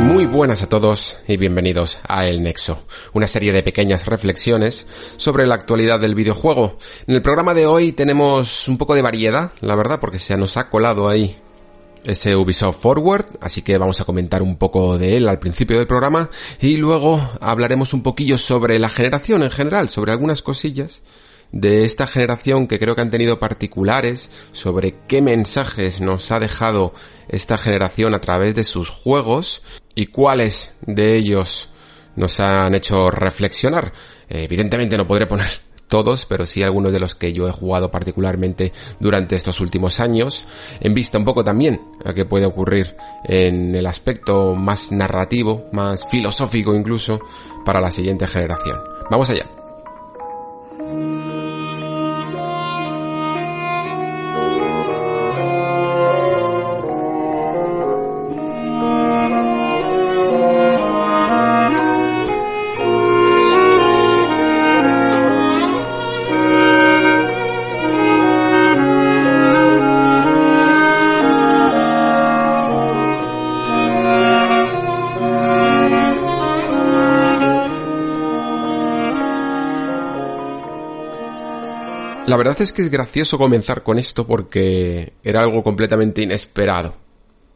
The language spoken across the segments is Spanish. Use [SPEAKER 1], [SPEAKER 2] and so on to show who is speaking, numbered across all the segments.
[SPEAKER 1] Muy buenas a todos y bienvenidos a El Nexo, una serie de pequeñas reflexiones sobre la actualidad del videojuego. En el programa de hoy tenemos un poco de variedad, la verdad, porque se nos ha colado ahí ese Ubisoft Forward, así que vamos a comentar un poco de él al principio del programa y luego hablaremos un poquillo sobre la generación en general, sobre algunas cosillas de esta generación que creo que han tenido particulares, sobre qué mensajes nos ha dejado esta generación a través de sus juegos y cuáles de ellos nos han hecho reflexionar. Evidentemente no podré poner todos, pero sí algunos de los que yo he jugado particularmente durante estos últimos años, en vista un poco también a qué puede ocurrir en el aspecto más narrativo, más filosófico incluso, para la siguiente generación. Vamos allá. Verdad es que es gracioso comenzar con esto porque era algo completamente inesperado.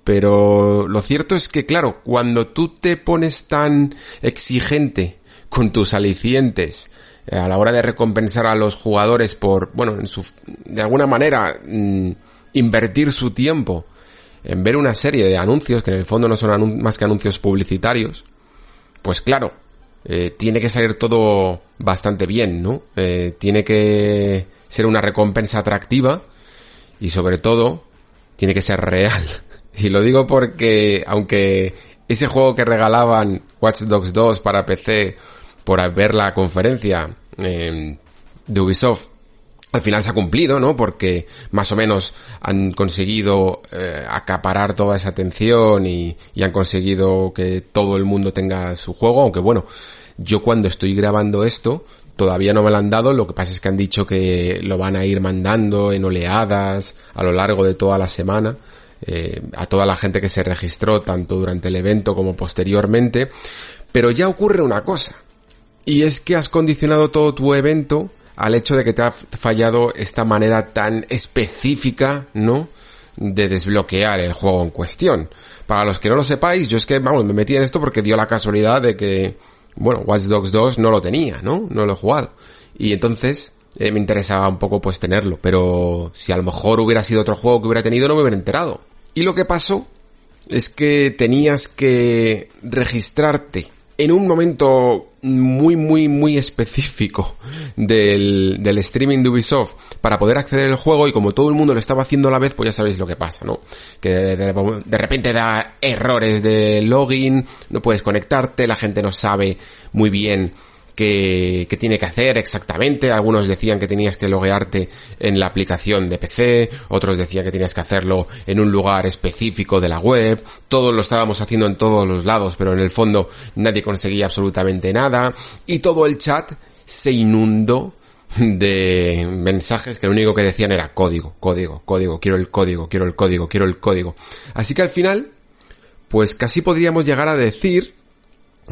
[SPEAKER 1] Pero lo cierto es que, claro, cuando tú te pones tan exigente con tus alicientes eh, a la hora de recompensar a los jugadores por, bueno, en su, de alguna manera, mm, invertir su tiempo en ver una serie de anuncios que en el fondo no son más que anuncios publicitarios, pues claro, eh, tiene que salir todo bastante bien, ¿no? Eh, tiene que ser una recompensa atractiva y sobre todo tiene que ser real. Y lo digo porque aunque ese juego que regalaban Watch Dogs 2 para PC por ver la conferencia eh, de Ubisoft al final se ha cumplido, ¿no? Porque más o menos han conseguido eh, acaparar toda esa atención y, y, han conseguido que todo el mundo tenga su juego, aunque bueno, yo cuando estoy grabando esto todavía no me lo han dado, lo que pasa es que han dicho que lo van a ir mandando en oleadas a lo largo de toda la semana. Eh, a toda la gente que se registró tanto durante el evento como posteriormente, pero ya ocurre una cosa, y es que has condicionado todo tu evento al hecho de que te ha fallado esta manera tan específica, ¿no? De desbloquear el juego en cuestión. Para los que no lo sepáis, yo es que, vamos, me metí en esto porque dio la casualidad de que bueno, Watch Dogs 2 no lo tenía, ¿no? No lo he jugado. Y entonces eh, me interesaba un poco pues tenerlo, pero si a lo mejor hubiera sido otro juego que hubiera tenido no me hubiera enterado. Y lo que pasó es que tenías que registrarte en un momento muy, muy, muy específico del, del streaming de Ubisoft para poder acceder al juego y como todo el mundo lo estaba haciendo a la vez, pues ya sabéis lo que pasa, ¿no? Que de, de, de, repente da errores de login, no puedes conectarte, la gente no sabe muy bien que, tiene que hacer exactamente. Algunos decían que tenías que loguearte en la aplicación de PC, otros decían que tenías que hacerlo en un lugar específico de la web. Todos lo estábamos haciendo en todos los lados, pero en el fondo nadie conseguía absolutamente nada. Y todo el chat se inundó de mensajes que lo único que decían era código, código, código, quiero el código, quiero el código, quiero el código. Así que al final, pues casi podríamos llegar a decir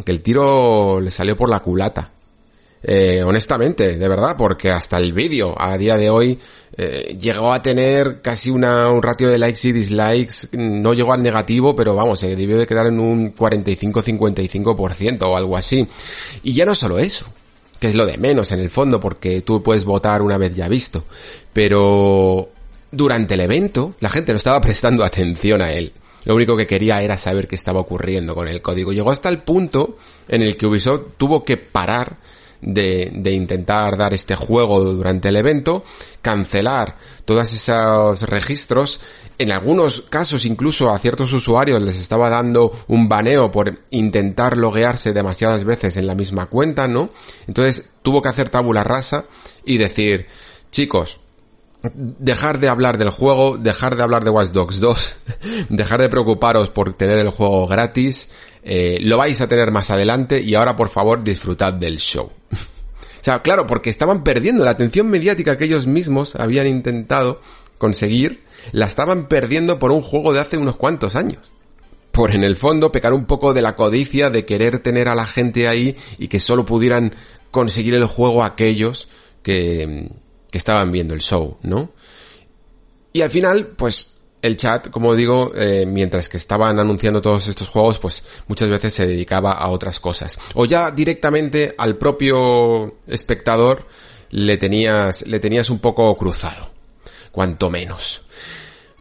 [SPEAKER 1] que el tiro le salió por la culata. Eh, honestamente, de verdad, porque hasta el vídeo a día de hoy eh, llegó a tener casi una, un ratio de likes y dislikes, no llegó al negativo, pero vamos, se debió de quedar en un 45-55% o algo así. Y ya no solo eso, que es lo de menos en el fondo, porque tú puedes votar una vez ya visto, pero durante el evento la gente no estaba prestando atención a él. Lo único que quería era saber qué estaba ocurriendo con el código. Llegó hasta el punto en el que Ubisoft tuvo que parar de, de intentar dar este juego durante el evento, cancelar todos esos registros, en algunos casos incluso a ciertos usuarios les estaba dando un baneo por intentar loguearse demasiadas veces en la misma cuenta, ¿no? Entonces tuvo que hacer tabula rasa y decir, chicos, dejar de hablar del juego, dejar de hablar de Watch Dogs 2, dejar de preocuparos por tener el juego gratis, eh, lo vais a tener más adelante y ahora por favor disfrutad del show. o sea, claro, porque estaban perdiendo la atención mediática que ellos mismos habían intentado conseguir, la estaban perdiendo por un juego de hace unos cuantos años. Por en el fondo pecar un poco de la codicia de querer tener a la gente ahí y que solo pudieran conseguir el juego aquellos que, que estaban viendo el show, ¿no? Y al final, pues el chat, como digo, eh, mientras que estaban anunciando todos estos juegos, pues muchas veces se dedicaba a otras cosas. O ya directamente al propio espectador le tenías, le tenías un poco cruzado. Cuanto menos.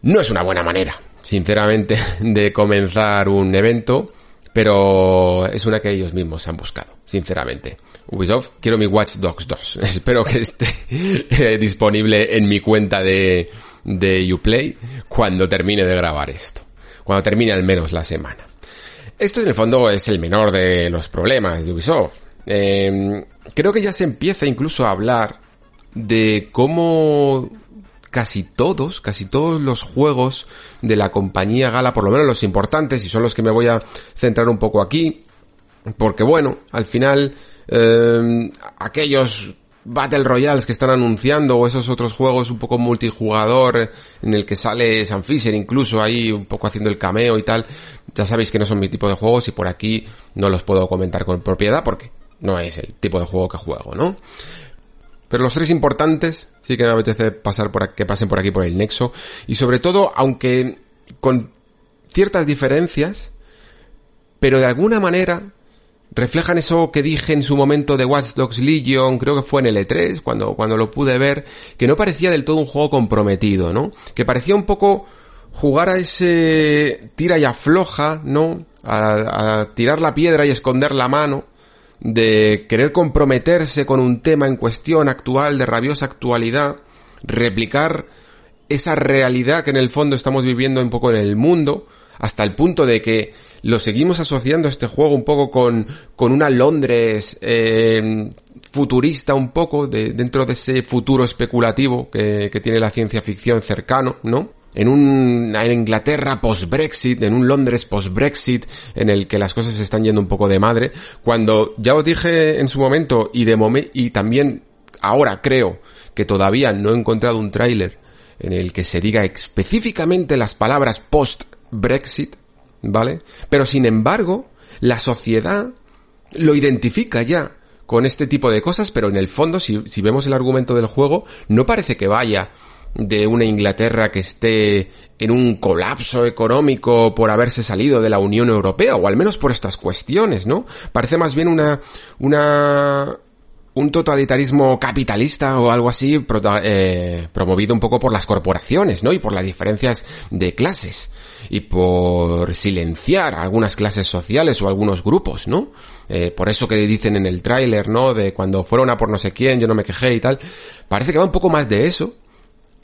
[SPEAKER 1] No es una buena manera, sinceramente, de comenzar un evento, pero es una que ellos mismos han buscado, sinceramente. Ubisoft, quiero mi Watch Dogs 2. Espero que esté eh, disponible en mi cuenta de, de Uplay cuando termine de grabar esto. Cuando termine al menos la semana. Esto en el fondo es el menor de los problemas de Ubisoft. Em, creo que ya se empieza incluso a hablar de cómo casi todos, casi todos los juegos de la compañía Gala, por lo menos los importantes, y son los que me voy a centrar un poco aquí, porque bueno, al final eh, aquellos Battle Royales que están anunciando o esos otros juegos un poco multijugador en el que sale San Fisher incluso ahí un poco haciendo el cameo y tal, ya sabéis que no son mi tipo de juegos y por aquí no los puedo comentar con propiedad porque no es el tipo de juego que juego, ¿no? Pero los tres importantes sí que me apetece pasar por aquí, que pasen por aquí por el nexo y sobre todo aunque con ciertas diferencias pero de alguna manera reflejan eso que dije en su momento de Watch Dogs Legion, creo que fue en el E3, cuando, cuando lo pude ver, que no parecía del todo un juego comprometido, ¿no? Que parecía un poco jugar a ese tira y afloja, ¿no? A, a tirar la piedra y esconder la mano, de querer comprometerse con un tema en cuestión actual, de rabiosa actualidad, replicar esa realidad que en el fondo estamos viviendo un poco en el mundo, hasta el punto de que lo seguimos asociando este juego un poco con, con una Londres eh, futurista un poco, de, dentro de ese futuro especulativo que, que tiene la ciencia ficción cercano, ¿no? En un en Inglaterra post-Brexit, en un Londres post-Brexit, en el que las cosas se están yendo un poco de madre, cuando ya os dije en su momento y de momento y también ahora creo que todavía no he encontrado un tráiler en el que se diga específicamente las palabras post-Brexit, ¿vale? Pero sin embargo, la sociedad lo identifica ya con este tipo de cosas, pero en el fondo, si, si vemos el argumento del juego, no parece que vaya de una Inglaterra que esté en un colapso económico por haberse salido de la Unión Europea, o al menos por estas cuestiones, ¿no? Parece más bien una, una, un totalitarismo capitalista o algo así eh, promovido un poco por las corporaciones, ¿no? Y por las diferencias de clases y por silenciar algunas clases sociales o algunos grupos, ¿no? Eh, por eso que dicen en el tráiler, ¿no? De cuando fueron a por no sé quién, yo no me quejé y tal. Parece que va un poco más de eso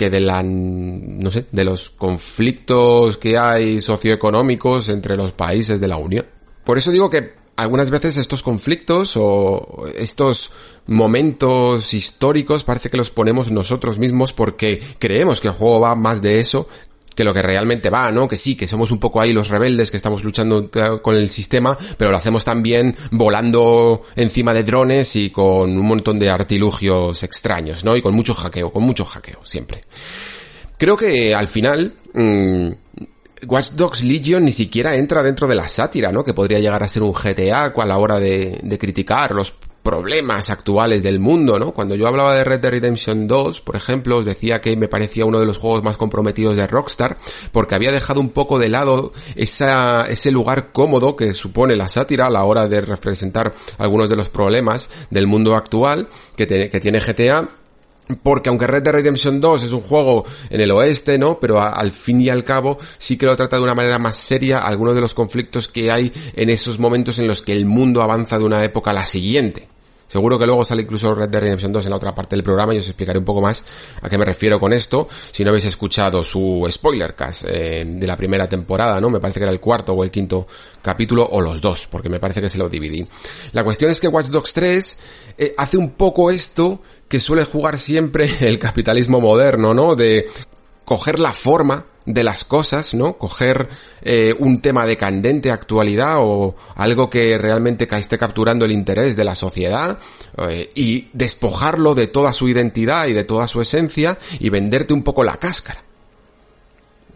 [SPEAKER 1] que de la, de los conflictos que hay socioeconómicos entre los países de la Unión. Por eso digo que algunas veces estos conflictos o estos momentos históricos parece que los ponemos nosotros mismos porque creemos que el juego va más de eso que lo que realmente va, ¿no? Que sí, que somos un poco ahí los rebeldes que estamos luchando con el sistema, pero lo hacemos también volando encima de drones y con un montón de artilugios extraños, ¿no? Y con mucho hackeo, con mucho hackeo, siempre. Creo que al final, mmm, Watch Dogs Legion ni siquiera entra dentro de la sátira, ¿no? Que podría llegar a ser un GTA a la hora de, de, criticar los problemas actuales del mundo, ¿no? Cuando yo hablaba de Red Dead Redemption 2, por ejemplo, os decía que me parecía uno de los juegos más comprometidos de Rockstar, porque había dejado un poco de lado esa, ese lugar cómodo que supone la sátira a la hora de representar algunos de los problemas del mundo actual que, tiene GTA porque aunque Red Dead Redemption 2 es un juego en el oeste, ¿no? Pero al fin y al cabo sí que lo trata de una manera más seria algunos de los conflictos que hay en esos momentos en los que el mundo avanza de una época a la siguiente. Seguro que luego sale incluso Red Dead Redemption 2 en la otra parte del programa y os explicaré un poco más a qué me refiero con esto. Si no habéis escuchado su spoiler cast eh, de la primera temporada, ¿no? Me parece que era el cuarto o el quinto capítulo o los dos, porque me parece que se lo dividí. La cuestión es que Watch Dogs 3 eh, hace un poco esto que suele jugar siempre el capitalismo moderno, ¿no? De coger la forma de las cosas, ¿no? Coger eh, un tema de candente actualidad o algo que realmente esté capturando el interés de la sociedad eh, y despojarlo de toda su identidad y de toda su esencia y venderte un poco la cáscara.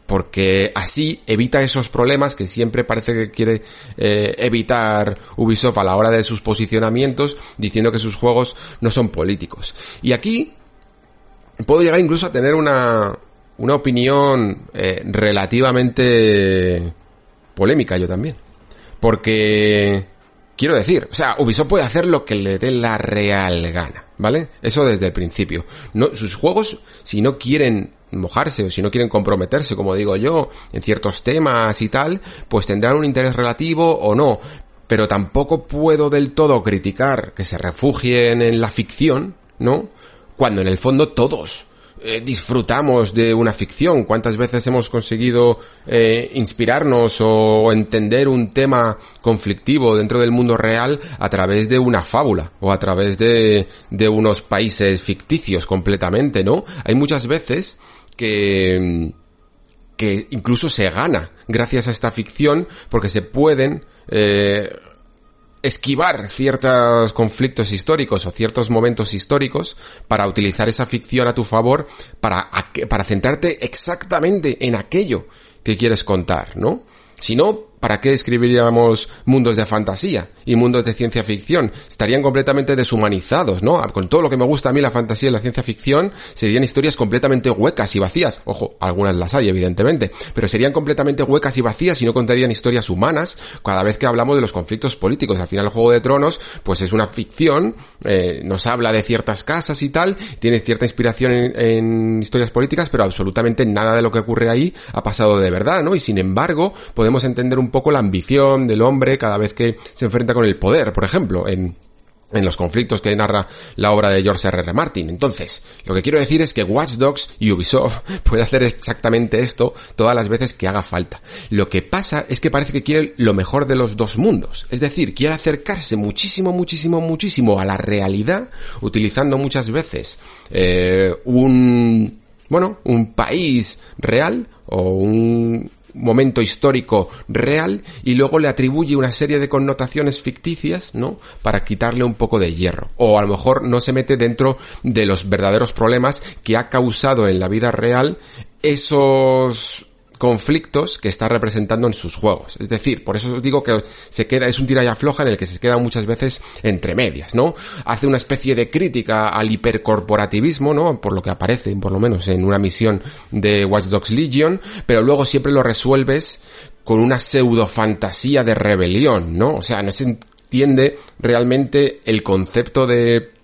[SPEAKER 1] Porque así evita esos problemas que siempre parece que quiere eh, evitar Ubisoft a la hora de sus posicionamientos, diciendo que sus juegos no son políticos. Y aquí puedo llegar incluso a tener una, una opinión eh, relativamente polémica yo también. Porque, quiero decir, o sea, Ubisoft puede hacer lo que le dé la real gana, ¿vale? Eso desde el principio. No, sus juegos, si no quieren mojarse o si no quieren comprometerse, como digo yo, en ciertos temas y tal, pues tendrán un interés relativo o no. Pero tampoco puedo del todo criticar que se refugien en la ficción, ¿no? Cuando en el fondo todos eh, disfrutamos de una ficción, cuántas veces hemos conseguido eh, inspirarnos o entender un tema conflictivo dentro del mundo real a través de una fábula o a través de, de unos países ficticios completamente, ¿no? Hay muchas veces que, que incluso se gana gracias a esta ficción porque se pueden eh, esquivar ciertos conflictos históricos o ciertos momentos históricos para utilizar esa ficción a tu favor para, para centrarte exactamente en aquello que quieres contar, ¿no? Si no, ¿para qué escribiríamos mundos de fantasía y mundos de ciencia ficción? Estarían completamente deshumanizados, ¿no? Con todo lo que me gusta a mí la fantasía y la ciencia ficción, serían historias completamente huecas y vacías. Ojo, algunas las hay, evidentemente, pero serían completamente huecas y vacías y no contarían historias humanas cada vez que hablamos de los conflictos políticos. Al final, el Juego de Tronos, pues es una ficción, eh, nos habla de ciertas casas y tal, tiene cierta inspiración en, en historias políticas, pero absolutamente nada de lo que ocurre ahí ha pasado de verdad, ¿no? Y sin embargo, podemos entender un un poco la ambición del hombre cada vez que se enfrenta con el poder, por ejemplo, en, en los conflictos que narra la obra de George R. R. Martin. Entonces, lo que quiero decir es que Watch Dogs y Ubisoft puede hacer exactamente esto todas las veces que haga falta. Lo que pasa es que parece que quiere lo mejor de los dos mundos. Es decir, quiere acercarse muchísimo, muchísimo, muchísimo a la realidad, utilizando muchas veces eh, un, bueno, un país real o un, momento histórico real y luego le atribuye una serie de connotaciones ficticias, ¿no? Para quitarle un poco de hierro. O a lo mejor no se mete dentro de los verdaderos problemas que ha causado en la vida real esos conflictos que está representando en sus juegos. Es decir, por eso os digo que se queda, es un tira y en el que se queda muchas veces entre medias, ¿no? Hace una especie de crítica al hipercorporativismo, ¿no? Por lo que aparece, por lo menos en una misión de Watch Dogs Legion, pero luego siempre lo resuelves con una pseudo fantasía de rebelión, ¿no? O sea, no se entiende realmente el concepto de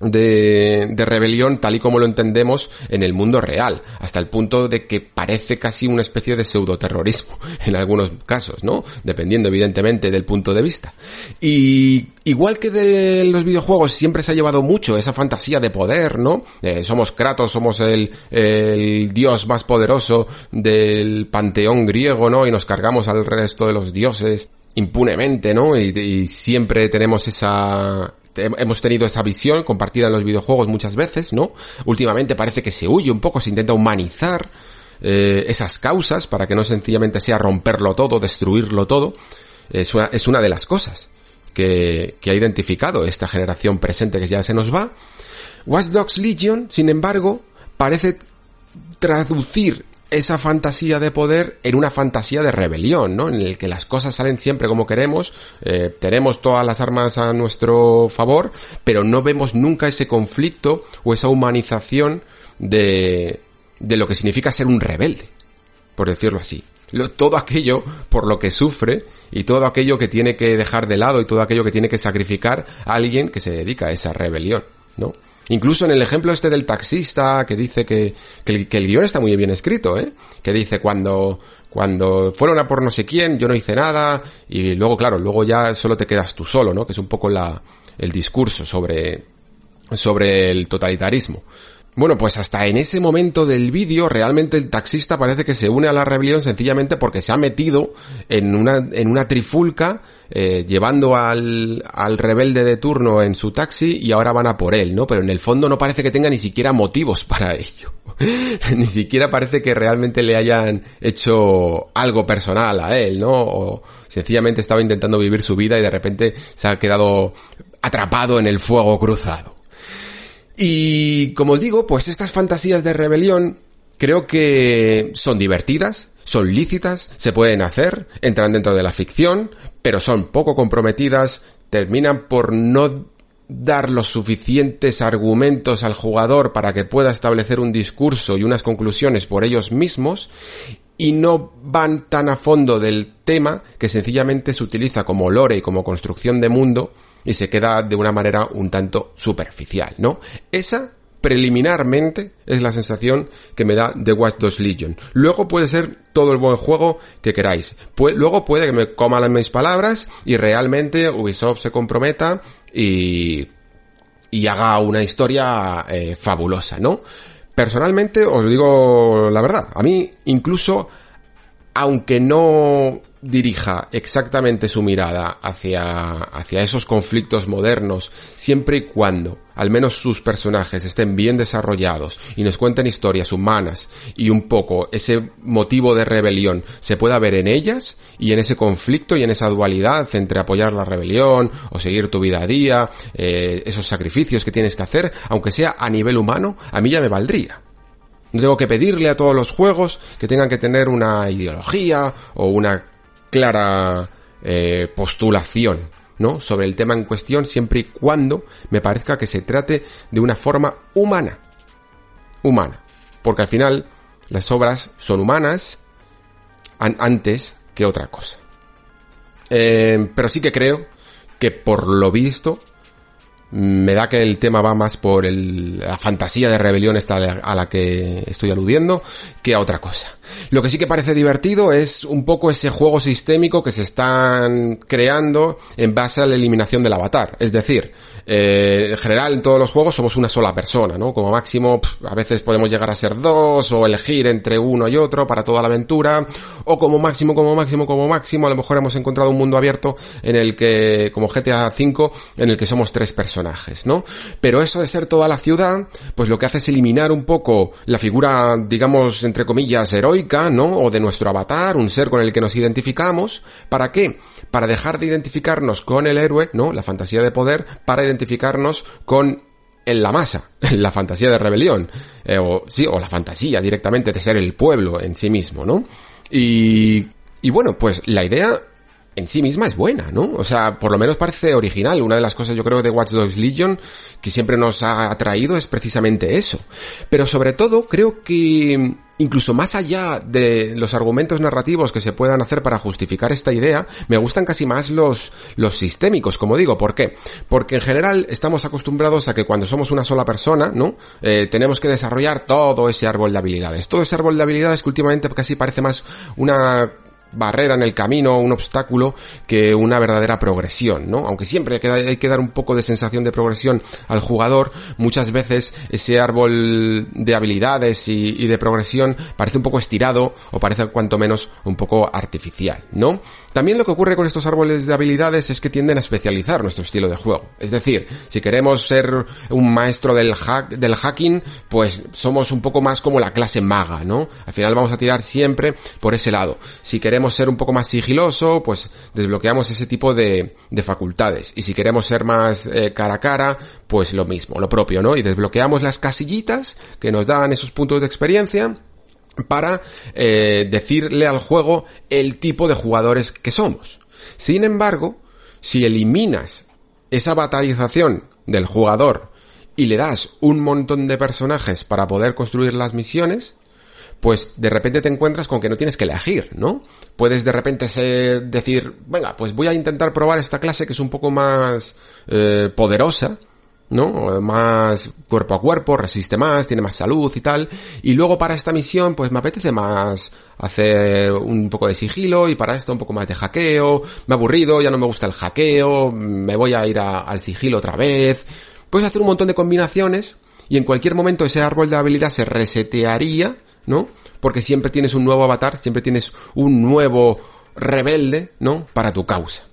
[SPEAKER 1] de, de, rebelión tal y como lo entendemos en el mundo real, hasta el punto de que parece casi una especie de pseudoterrorismo en algunos casos, ¿no? Dependiendo evidentemente del punto de vista. Y igual que de los videojuegos siempre se ha llevado mucho esa fantasía de poder, ¿no? Eh, somos Kratos, somos el, el dios más poderoso del panteón griego, ¿no? Y nos cargamos al resto de los dioses impunemente, ¿no? Y, y, siempre tenemos esa, hemos tenido esa visión compartida en los videojuegos muchas veces, ¿no? Últimamente parece que se huye un poco, se intenta humanizar eh, esas causas para que no sencillamente sea romperlo todo, destruirlo todo. Es una, de las cosas que, que ha identificado esta generación presente que ya se nos va. Watch Dogs Legion, sin embargo, parece traducir esa fantasía de poder en una fantasía de rebelión, ¿no? En el que las cosas salen siempre como queremos, eh, tenemos todas las armas a nuestro favor, pero no vemos nunca ese conflicto o esa humanización de, de lo que significa ser un rebelde, por decirlo así. todo aquello por lo que sufre y todo aquello que tiene que dejar de lado y todo aquello que tiene que sacrificar a alguien que se dedica a esa rebelión, ¿no? Incluso en el ejemplo este del taxista que dice que, que, el, que el guion está muy bien escrito, ¿eh? Que dice cuando, cuando fueron a por no sé quién, yo no hice nada, y luego, claro, luego ya solo te quedas tú solo, ¿no? Que es un poco la, el discurso sobre, sobre el totalitarismo. Bueno, pues hasta en ese momento del vídeo realmente el taxista parece que se une a la rebelión sencillamente porque se ha metido en una, en una trifulca eh, llevando al, al rebelde de turno en su taxi y ahora van a por él, ¿no? Pero en el fondo no parece que tenga ni siquiera motivos para ello. ni siquiera parece que realmente le hayan hecho algo personal a él, ¿no? O sencillamente estaba intentando vivir su vida y de repente se ha quedado atrapado en el fuego cruzado. Y como os digo, pues estas fantasías de rebelión creo que son divertidas, son lícitas, se pueden hacer, entran dentro de la ficción, pero son poco comprometidas, terminan por no dar los suficientes argumentos al jugador para que pueda establecer un discurso y unas conclusiones por ellos mismos y no van tan a fondo del tema que sencillamente se utiliza como lore y como construcción de mundo y se queda de una manera un tanto superficial, ¿no? Esa preliminarmente es la sensación que me da The Watch 2 Legion. Luego puede ser todo el buen juego que queráis. luego puede que me coma las mis palabras y realmente Ubisoft se comprometa y, y haga una historia eh, fabulosa, ¿no? Personalmente os digo la verdad, a mí incluso aunque no dirija exactamente su mirada hacia, hacia esos conflictos modernos, siempre y cuando al menos sus personajes estén bien desarrollados y nos cuenten historias humanas y un poco ese motivo de rebelión se pueda ver en ellas y en ese conflicto y en esa dualidad entre apoyar la rebelión o seguir tu vida a día, eh, esos sacrificios que tienes que hacer, aunque sea a nivel humano, a mí ya me valdría. No tengo que pedirle a todos los juegos que tengan que tener una ideología o una clara eh, postulación, ¿no? Sobre el tema en cuestión, siempre y cuando me parezca que se trate de una forma humana. Humana. Porque al final, las obras son humanas antes que otra cosa. Eh, pero sí que creo que por lo visto me da que el tema va más por el, la fantasía de rebelión esta a la que estoy aludiendo que a otra cosa. Lo que sí que parece divertido es un poco ese juego sistémico que se están creando en base a la eliminación del avatar. Es decir, eh, en general en todos los juegos somos una sola persona, ¿no? Como máximo a veces podemos llegar a ser dos o elegir entre uno y otro para toda la aventura o como máximo, como máximo, como máximo a lo mejor hemos encontrado un mundo abierto en el que, como GTA V, en el que somos tres personajes, ¿no? Pero eso de ser toda la ciudad, pues lo que hace es eliminar un poco la figura, digamos, entre comillas, heroica, ¿no? O de nuestro avatar, un ser con el que nos identificamos. ¿Para qué? Para dejar de identificarnos con el héroe, ¿no? La fantasía de poder, para identificarnos con en la masa, la fantasía de rebelión, eh, o sí, o la fantasía directamente de ser el pueblo en sí mismo, ¿no? Y, y bueno, pues la idea en sí misma es buena, ¿no? O sea, por lo menos parece original. Una de las cosas yo creo de Watch Dogs Legion que siempre nos ha atraído es precisamente eso. Pero sobre todo creo que incluso más allá de los argumentos narrativos que se puedan hacer para justificar esta idea, me gustan casi más los, los sistémicos, como digo. ¿Por qué? Porque en general estamos acostumbrados a que cuando somos una sola persona, ¿no? Eh, tenemos que desarrollar todo ese árbol de habilidades. Todo ese árbol de habilidades que últimamente casi parece más una barrera en el camino, un obstáculo, que una verdadera progresión, ¿no? Aunque siempre hay que dar un poco de sensación de progresión al jugador, muchas veces ese árbol de habilidades y, de progresión parece un poco estirado o parece cuanto menos un poco artificial, ¿no? También lo que ocurre con estos árboles de habilidades es que tienden a especializar nuestro estilo de juego. Es decir, si queremos ser un maestro del hack, del hacking, pues somos un poco más como la clase maga, ¿no? Al final vamos a tirar siempre por ese lado. Si queremos queremos ser un poco más sigiloso, pues desbloqueamos ese tipo de, de facultades. Y si queremos ser más eh, cara a cara, pues lo mismo, lo propio, ¿no? Y desbloqueamos las casillitas que nos dan esos puntos de experiencia para eh, decirle al juego el tipo de jugadores que somos. Sin embargo, si eliminas esa batalización del jugador y le das un montón de personajes para poder construir las misiones, pues de repente te encuentras con que no tienes que elegir, ¿no? Puedes de repente decir, venga, pues voy a intentar probar esta clase que es un poco más eh, poderosa, ¿no? Más cuerpo a cuerpo, resiste más, tiene más salud y tal. Y luego para esta misión, pues me apetece más hacer un poco de sigilo y para esto un poco más de hackeo. Me ha aburrido, ya no me gusta el hackeo, me voy a ir al sigilo otra vez. Puedes hacer un montón de combinaciones y en cualquier momento ese árbol de habilidad se resetearía, ¿no? Porque siempre tienes un nuevo avatar, siempre tienes un nuevo rebelde, ¿no? Para tu causa.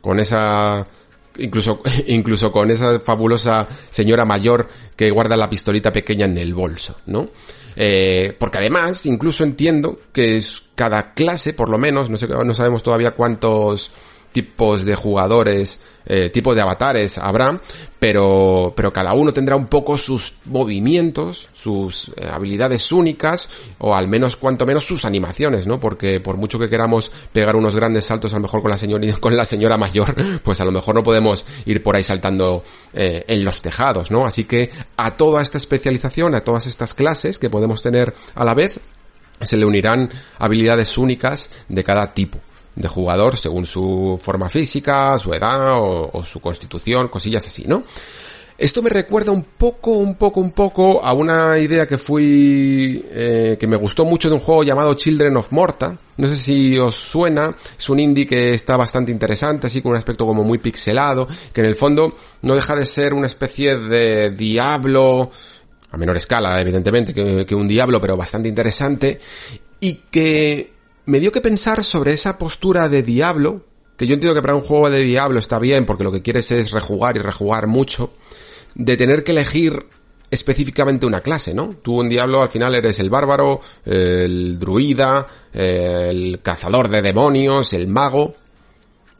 [SPEAKER 1] Con esa incluso, incluso con esa fabulosa señora mayor que guarda la pistolita pequeña en el bolso, ¿no? Eh, porque además, incluso entiendo que es cada clase, por lo menos, no sé, no sabemos todavía cuántos tipos de jugadores, eh, tipos de avatares habrá, pero, pero cada uno tendrá un poco sus movimientos, sus eh, habilidades únicas, o al menos cuanto menos sus animaciones, ¿no? Porque por mucho que queramos pegar unos grandes saltos a lo mejor con la señora, con la señora mayor, pues a lo mejor no podemos ir por ahí saltando eh, en los tejados, ¿no? Así que a toda esta especialización, a todas estas clases que podemos tener a la vez, se le unirán habilidades únicas de cada tipo de jugador según su forma física, su edad o, su constitución, cosillas así, ¿no? Esto me recuerda un poco, un poco, un poco a una idea que fui, eh, que me gustó mucho de un juego llamado Children of Morta. No sé si os suena, es un indie que está bastante interesante, así con un aspecto como muy pixelado, que en el fondo no deja de ser una especie de diablo, a menor escala evidentemente que un diablo, pero bastante interesante, y que me dio que pensar sobre esa postura de diablo, que yo entiendo que para un juego de diablo está bien porque lo que quieres es rejugar y rejugar mucho, de tener que elegir específicamente una clase, ¿no? Tú un diablo al final eres el bárbaro, el druida, el cazador de demonios, el mago,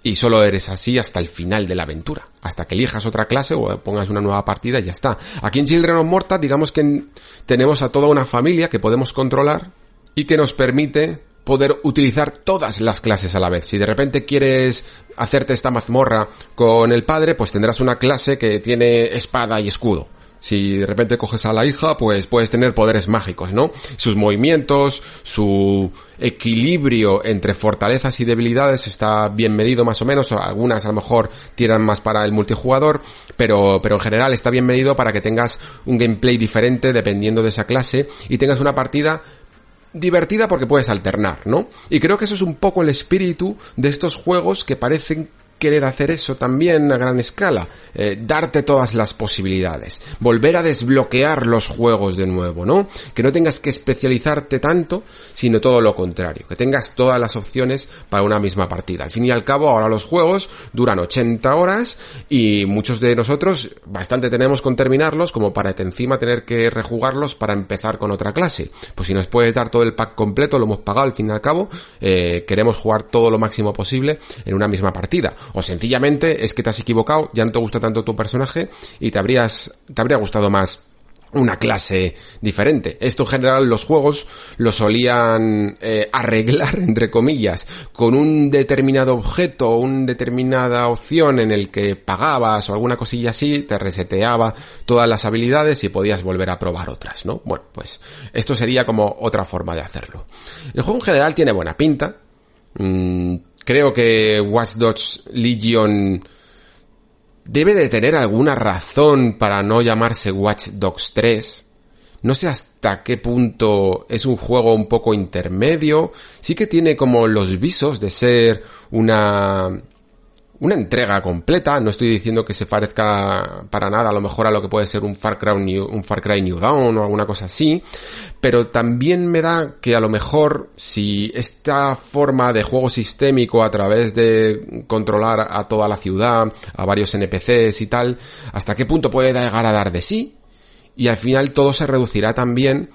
[SPEAKER 1] y solo eres así hasta el final de la aventura, hasta que elijas otra clase o pongas una nueva partida y ya está. Aquí en Children of Morta digamos que tenemos a toda una familia que podemos controlar y que nos permite poder utilizar todas las clases a la vez. Si de repente quieres hacerte esta mazmorra con el padre, pues tendrás una clase que tiene espada y escudo. Si de repente coges a la hija, pues puedes tener poderes mágicos, ¿no? Sus movimientos, su equilibrio entre fortalezas y debilidades está bien medido más o menos. Algunas a lo mejor tiran más para el multijugador, pero, pero en general está bien medido para que tengas un gameplay diferente dependiendo de esa clase y tengas una partida divertida porque puedes alternar, ¿no? Y creo que eso es un poco el espíritu de estos juegos que parecen querer hacer eso también a gran escala, eh, darte todas las posibilidades, volver a desbloquear los juegos de nuevo, ¿no? Que no tengas que especializarte tanto, sino todo lo contrario, que tengas todas las opciones para una misma partida. Al fin y al cabo, ahora los juegos duran 80 horas y muchos de nosotros bastante tenemos con terminarlos como para que encima tener que rejugarlos para empezar con otra clase. Pues si nos puedes dar todo el pack completo, lo hemos pagado al fin y al cabo, eh, queremos jugar todo lo máximo posible en una misma partida o sencillamente es que te has equivocado, ya no te gusta tanto tu personaje y te habrías, te habría gustado más una clase diferente. Esto en general los juegos lo solían eh, arreglar, entre comillas, con un determinado objeto, una determinada opción en el que pagabas o alguna cosilla así, te reseteaba todas las habilidades y podías volver a probar otras, ¿no? Bueno, pues esto sería como otra forma de hacerlo. El juego en general tiene buena pinta. Mm, creo que Watch Dogs Legion debe de tener alguna razón para no llamarse Watch Dogs 3. No sé hasta qué punto es un juego un poco intermedio. Sí que tiene como los visos de ser una una entrega completa, no estoy diciendo que se parezca para nada a lo mejor a lo que puede ser un Far Cry New, un Far Cry New Dawn o alguna cosa así, pero también me da que a lo mejor si esta forma de juego sistémico a través de controlar a toda la ciudad, a varios NPCs y tal, hasta qué punto puede llegar a dar de sí, y al final todo se reducirá también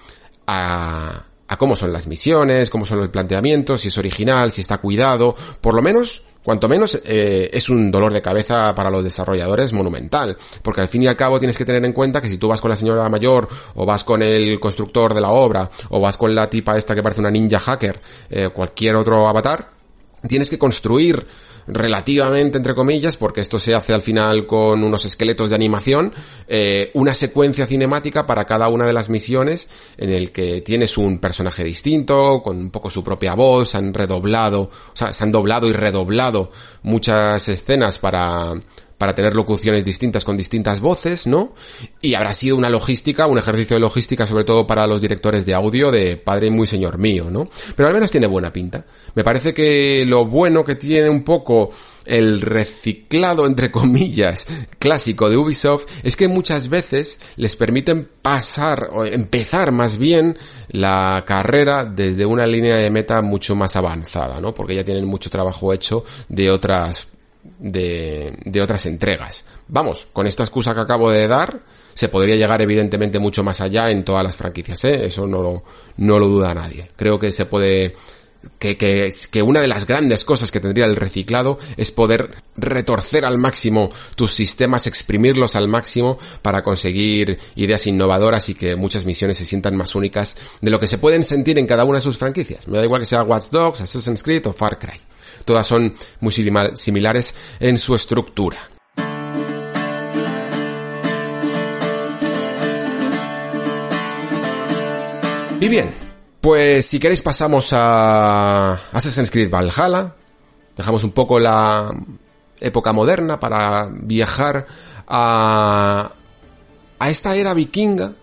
[SPEAKER 1] a, a cómo son las misiones, cómo son los planteamientos, si es original, si está cuidado, por lo menos Cuanto menos eh, es un dolor de cabeza para los desarrolladores monumental, porque al fin y al cabo tienes que tener en cuenta que si tú vas con la señora mayor, o vas con el constructor de la obra, o vas con la tipa esta que parece una ninja hacker, eh, cualquier otro avatar, tienes que construir relativamente entre comillas, porque esto se hace al final con unos esqueletos de animación, eh, una secuencia cinemática para cada una de las misiones en el que tienes un personaje distinto, con un poco su propia voz, han redoblado, o sea, se han doblado y redoblado muchas escenas para para tener locuciones distintas con distintas voces, ¿no? Y habrá sido una logística, un ejercicio de logística sobre todo para los directores de audio de padre muy señor mío, ¿no? Pero al menos tiene buena pinta. Me parece que lo bueno que tiene un poco el reciclado, entre comillas, clásico de Ubisoft es que muchas veces les permiten pasar o empezar más bien la carrera desde una línea de meta mucho más avanzada, ¿no? Porque ya tienen mucho trabajo hecho de otras de, de otras entregas. Vamos, con esta excusa que acabo de dar, se podría llegar evidentemente mucho más allá en todas las franquicias, ¿eh? Eso no no lo duda nadie. Creo que se puede que, que, que, una de las grandes cosas que tendría el reciclado es poder retorcer al máximo tus sistemas, exprimirlos al máximo para conseguir ideas innovadoras y que muchas misiones se sientan más únicas de lo que se pueden sentir en cada una de sus franquicias. Me da igual que sea Watch Dogs, Assassin's Creed o Far Cry. Todas son muy similares en su estructura. Y bien, pues si queréis pasamos a Assassin's Creed Valhalla. Dejamos un poco la época moderna para viajar a, a esta era vikinga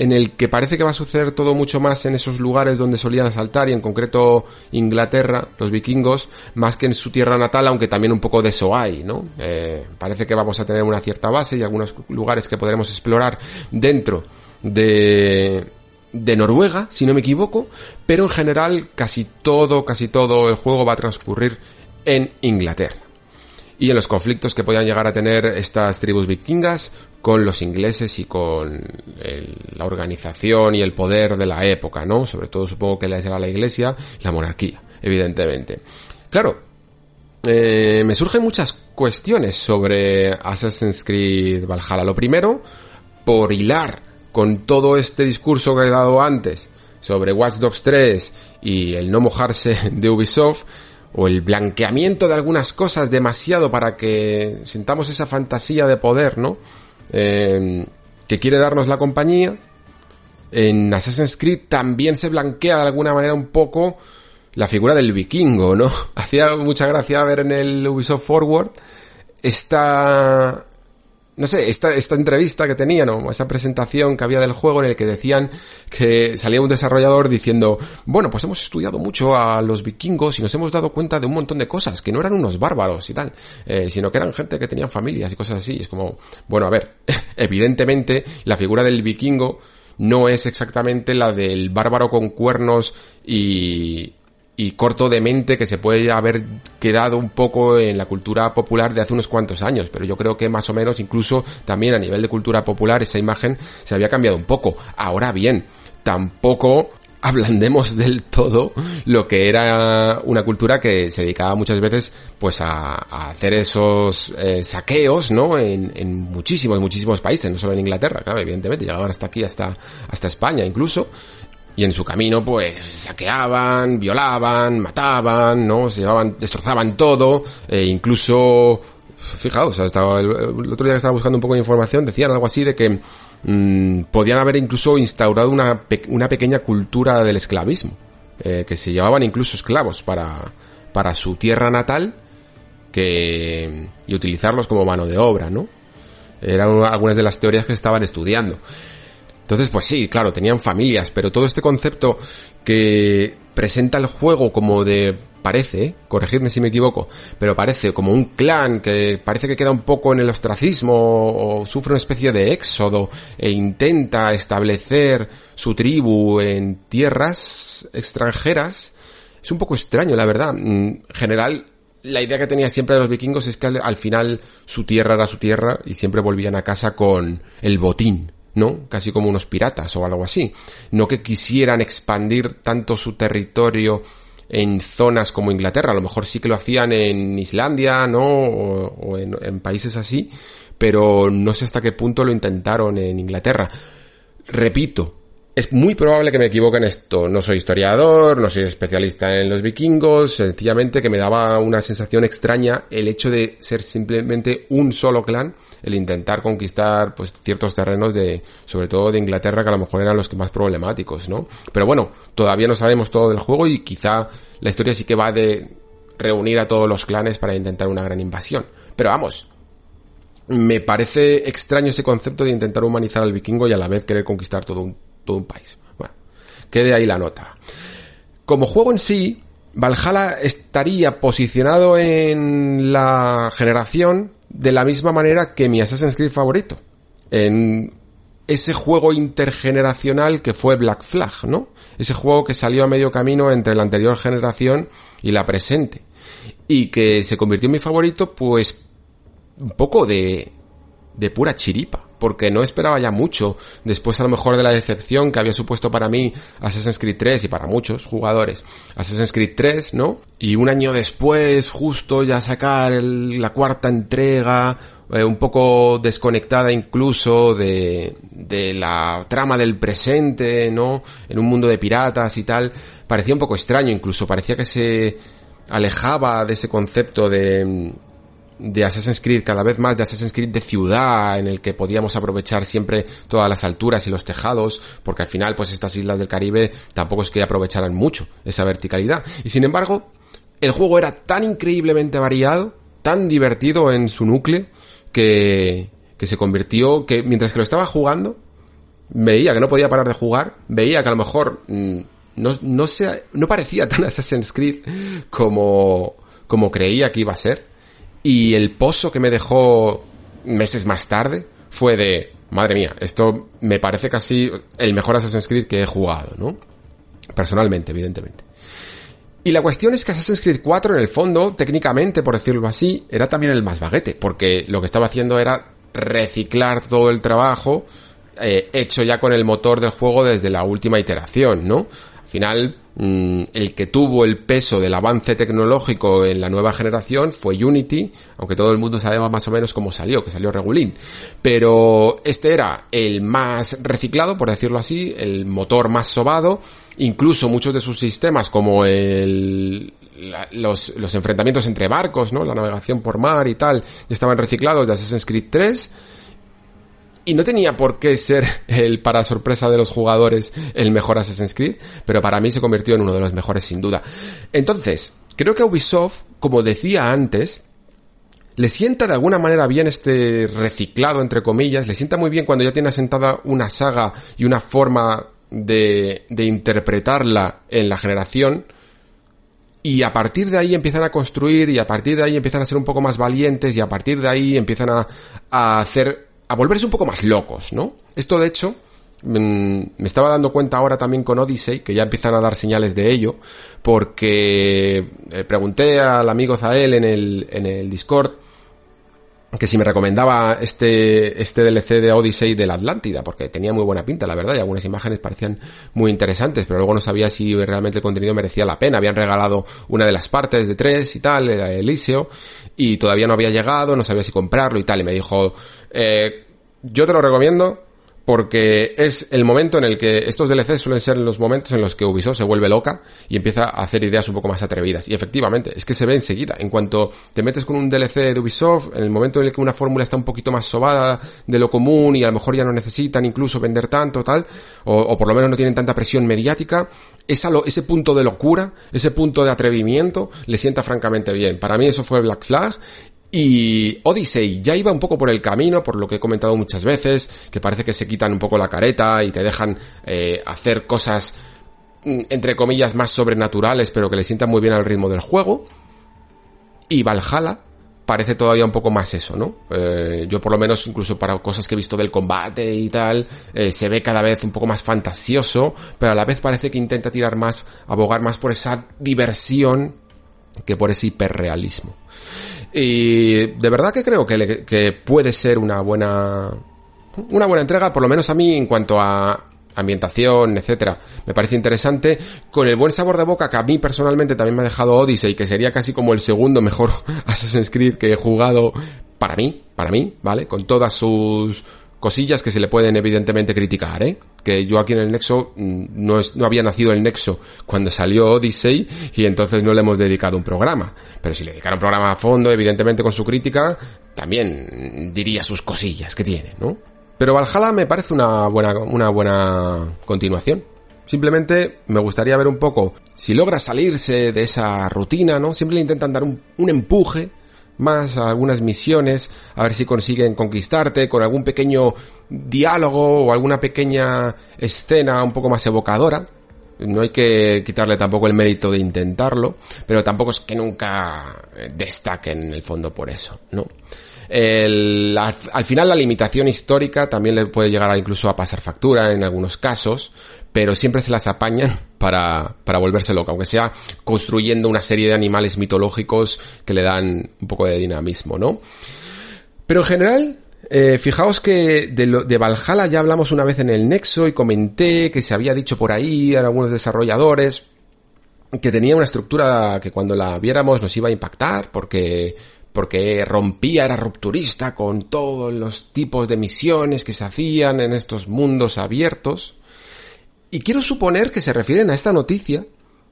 [SPEAKER 1] en el que parece que va a suceder todo mucho más en esos lugares donde solían asaltar y en concreto Inglaterra, los vikingos, más que en su tierra natal, aunque también un poco de eso hay, ¿no? Eh, parece que vamos a tener una cierta base y algunos lugares que podremos explorar dentro de, de Noruega, si no me equivoco, pero en general casi todo, casi todo el juego va a transcurrir en Inglaterra. Y en los conflictos que podían llegar a tener estas tribus vikingas con los ingleses y con la organización y el poder de la época, ¿no? Sobre todo supongo que era la iglesia, la monarquía, evidentemente. Claro, eh, me surgen muchas cuestiones sobre Assassin's Creed Valhalla. Lo primero, por hilar con todo este discurso que he dado antes sobre Watch Dogs 3 y el no mojarse de Ubisoft, o el blanqueamiento de algunas cosas demasiado para que sintamos esa fantasía de poder, ¿no? Eh, que quiere darnos la compañía. En Assassin's Creed también se blanquea de alguna manera un poco la figura del vikingo, ¿no? Hacía mucha gracia ver en el Ubisoft Forward esta no sé, esta, esta entrevista que tenían o esa presentación que había del juego en el que decían que salía un desarrollador diciendo, bueno, pues hemos estudiado mucho a los vikingos y nos hemos dado cuenta de un montón de cosas, que no eran unos bárbaros y tal, eh, sino que eran gente que tenían familias y cosas así. es como, bueno, a ver, evidentemente la figura del vikingo no es exactamente la del bárbaro con cuernos y, y corto de mente que se puede haber quedado un poco en la cultura popular de hace unos cuantos años, pero yo creo que más o menos incluso también a nivel de cultura popular esa imagen se había cambiado un poco. Ahora bien, tampoco ablandemos del todo lo que era una cultura que se dedicaba muchas veces pues a, hacer esos eh, saqueos, ¿no? En, en, muchísimos, muchísimos países, no solo en Inglaterra, claro, evidentemente, llegaban hasta aquí, hasta, hasta España incluso, y en su camino pues saqueaban, violaban, mataban, ¿no? Se llevaban, destrozaban todo, e incluso, fijaos, estaba, el, otro día que estaba buscando un poco de información decían algo así de que mmm, podían haber incluso instaurado una, una pequeña cultura del esclavismo, eh, que se llevaban incluso esclavos para, para su tierra natal que, y utilizarlos como mano de obra, ¿no? Eran algunas de las teorías que estaban estudiando. Entonces, pues sí, claro, tenían familias, pero todo este concepto que presenta el juego como de parece, corregidme si me equivoco, pero parece como un clan que parece que queda un poco en el ostracismo o sufre una especie de éxodo e intenta establecer su tribu en tierras extranjeras, es un poco extraño, la verdad. En general, la idea que tenía siempre de los vikingos es que al, final su tierra era su tierra y siempre volvían a casa con el botín, ¿no? Casi como unos piratas o algo así. No que quisieran expandir tanto su territorio en zonas como Inglaterra, a lo mejor sí que lo hacían en Islandia, ¿no? O, en, en países así, pero no sé hasta qué punto lo intentaron en Inglaterra. Repito, es muy probable que me equivoque en esto. No soy historiador, no soy especialista en los vikingos, sencillamente que me daba una sensación extraña el hecho de ser simplemente un solo clan el intentar conquistar pues ciertos terrenos de sobre todo de Inglaterra que a lo mejor eran los que más problemáticos, ¿no? Pero bueno, todavía no sabemos todo del juego y quizá la historia sí que va de reunir a todos los clanes para intentar una gran invasión. Pero vamos, me parece extraño ese concepto de intentar humanizar al vikingo y a la vez querer conquistar todo un, todo un país. Bueno, quede ahí la nota. Como juego en sí, Valhalla estaría posicionado en la generación de la misma manera que mi Assassin's Creed favorito. En ese juego intergeneracional que fue Black Flag, ¿no? Ese juego que salió a medio camino entre la anterior generación y la presente. Y que se convirtió en mi favorito, pues, un poco de, de pura chiripa, porque no esperaba ya mucho, después a lo mejor de la decepción que había supuesto para mí Assassin's Creed 3 y para muchos jugadores Assassin's Creed 3, ¿no? Y un año después, justo ya sacar la cuarta entrega, eh, un poco desconectada incluso de, de la trama del presente, ¿no? En un mundo de piratas y tal, parecía un poco extraño incluso, parecía que se alejaba de ese concepto de, de Assassin's Creed, cada vez más de Assassin's Creed de ciudad, en el que podíamos aprovechar siempre todas las alturas y los tejados, porque al final pues estas islas del Caribe tampoco es que aprovecharan mucho esa verticalidad. Y sin embargo, el juego era tan increíblemente variado, tan divertido en su núcleo, que, que se convirtió, que mientras que lo estaba jugando, veía que no podía parar de jugar, veía que a lo mejor mm, no, no, no parecía tan Assassin's Creed como, como creía que iba a ser. Y el pozo que me dejó meses más tarde fue de, madre mía, esto me parece casi el mejor Assassin's Creed que he jugado, ¿no? Personalmente, evidentemente. Y la cuestión es que Assassin's Creed 4 en el fondo, técnicamente, por decirlo así, era también el más baguete, porque lo que estaba haciendo era reciclar todo el trabajo eh, hecho ya con el motor del juego desde la última iteración, ¿no? Al final, el que tuvo el peso del avance tecnológico en la nueva generación fue Unity, aunque todo el mundo sabía más o menos cómo salió, que salió regulín. Pero este era el más reciclado, por decirlo así, el motor más sobado, incluso muchos de sus sistemas como el, los, los enfrentamientos entre barcos, ¿no? La navegación por mar y tal, estaban reciclados de Assassin's Creed 3 y no tenía por qué ser el, para sorpresa de los jugadores, el mejor Assassin's Creed, pero para mí se convirtió en uno de los mejores sin duda. Entonces, creo que Ubisoft, como decía antes, le sienta de alguna manera bien este reciclado, entre comillas, le sienta muy bien cuando ya tiene asentada una saga y una forma de, de interpretarla en la generación, y a partir de ahí empiezan a construir y a partir de ahí empiezan a ser un poco más valientes y a partir de ahí empiezan a, a hacer a volverse un poco más locos, ¿no? Esto de hecho, mm, me estaba dando cuenta ahora también con Odyssey, que ya empiezan a dar señales de ello, porque eh, pregunté al amigo Zael en el, en el Discord, que si me recomendaba este, este DLC de Odyssey de la Atlántida, porque tenía muy buena pinta, la verdad, y algunas imágenes parecían muy interesantes, pero luego no sabía si realmente el contenido merecía la pena. Habían regalado una de las partes de tres y tal, el Eliseo, y todavía no había llegado, no sabía si comprarlo y tal, y me dijo, eh, yo te lo recomiendo porque es el momento en el que estos DLC suelen ser los momentos en los que Ubisoft se vuelve loca y empieza a hacer ideas un poco más atrevidas. Y efectivamente, es que se ve enseguida. En cuanto te metes con un DLC de Ubisoft, en el momento en el que una fórmula está un poquito más sobada de lo común y a lo mejor ya no necesitan incluso vender tanto, tal, o, por lo menos no tienen tanta presión mediática, esa ese punto de locura, ese punto de atrevimiento, le sienta francamente bien. Para mí eso fue Black Flag y Odyssey ya iba un poco por el camino, por lo que he comentado muchas veces, que parece que se quitan un poco la careta y te dejan eh, hacer cosas, mm, entre comillas, más sobrenaturales, pero que le sientan muy bien al ritmo del juego. Y Valhalla parece todavía un poco más eso, ¿no? Eh, yo por lo menos, incluso para cosas que he visto del combate y tal, eh, se ve cada vez un poco más fantasioso, pero a la vez parece que intenta tirar más, abogar más por esa diversión que por ese hiperrealismo. Y de verdad que creo que, puede ser una buena, una buena entrega, por lo menos a mí en cuanto a ambientación, etcétera. Me parece interesante, con el buen sabor de boca que a mí personalmente también me ha dejado Odyssey, que sería casi como el segundo mejor Assassin's Creed que he jugado para mí, para mí, ¿vale? Con todas sus cosillas que se le pueden evidentemente criticar, ¿eh? Que yo aquí en el Nexo mm, no, es, no había nacido el Nexo cuando salió Odyssey y entonces no le hemos dedicado un programa. Pero si le dedicara un programa a fondo, evidentemente con su crítica, también diría sus cosillas que tiene, ¿no? Pero Valhalla me parece una buena, una buena continuación. Simplemente me gustaría ver un poco si logra salirse de esa rutina, ¿no? Siempre le intentan dar un, un empuje más algunas misiones, a ver si consiguen conquistarte con algún pequeño diálogo o alguna pequeña escena un poco más evocadora. No hay que quitarle tampoco el mérito de intentarlo, pero tampoco es que nunca destaquen en el fondo por eso, ¿no? El, al, final la limitación histórica también le puede llegar a incluso a pasar factura en algunos casos, pero siempre se las apañan para, para volverse loca, aunque sea construyendo una serie de animales mitológicos que le dan un poco de dinamismo, ¿no? Pero en general, eh, fijaos que de, lo, de Valhalla ya hablamos una vez en el Nexo y comenté que se había dicho por ahí a algunos desarrolladores que tenía una estructura que cuando la viéramos nos iba a impactar porque porque rompía, era rupturista con todos los tipos de misiones que se hacían en estos mundos abiertos. Y quiero suponer que se refieren a esta noticia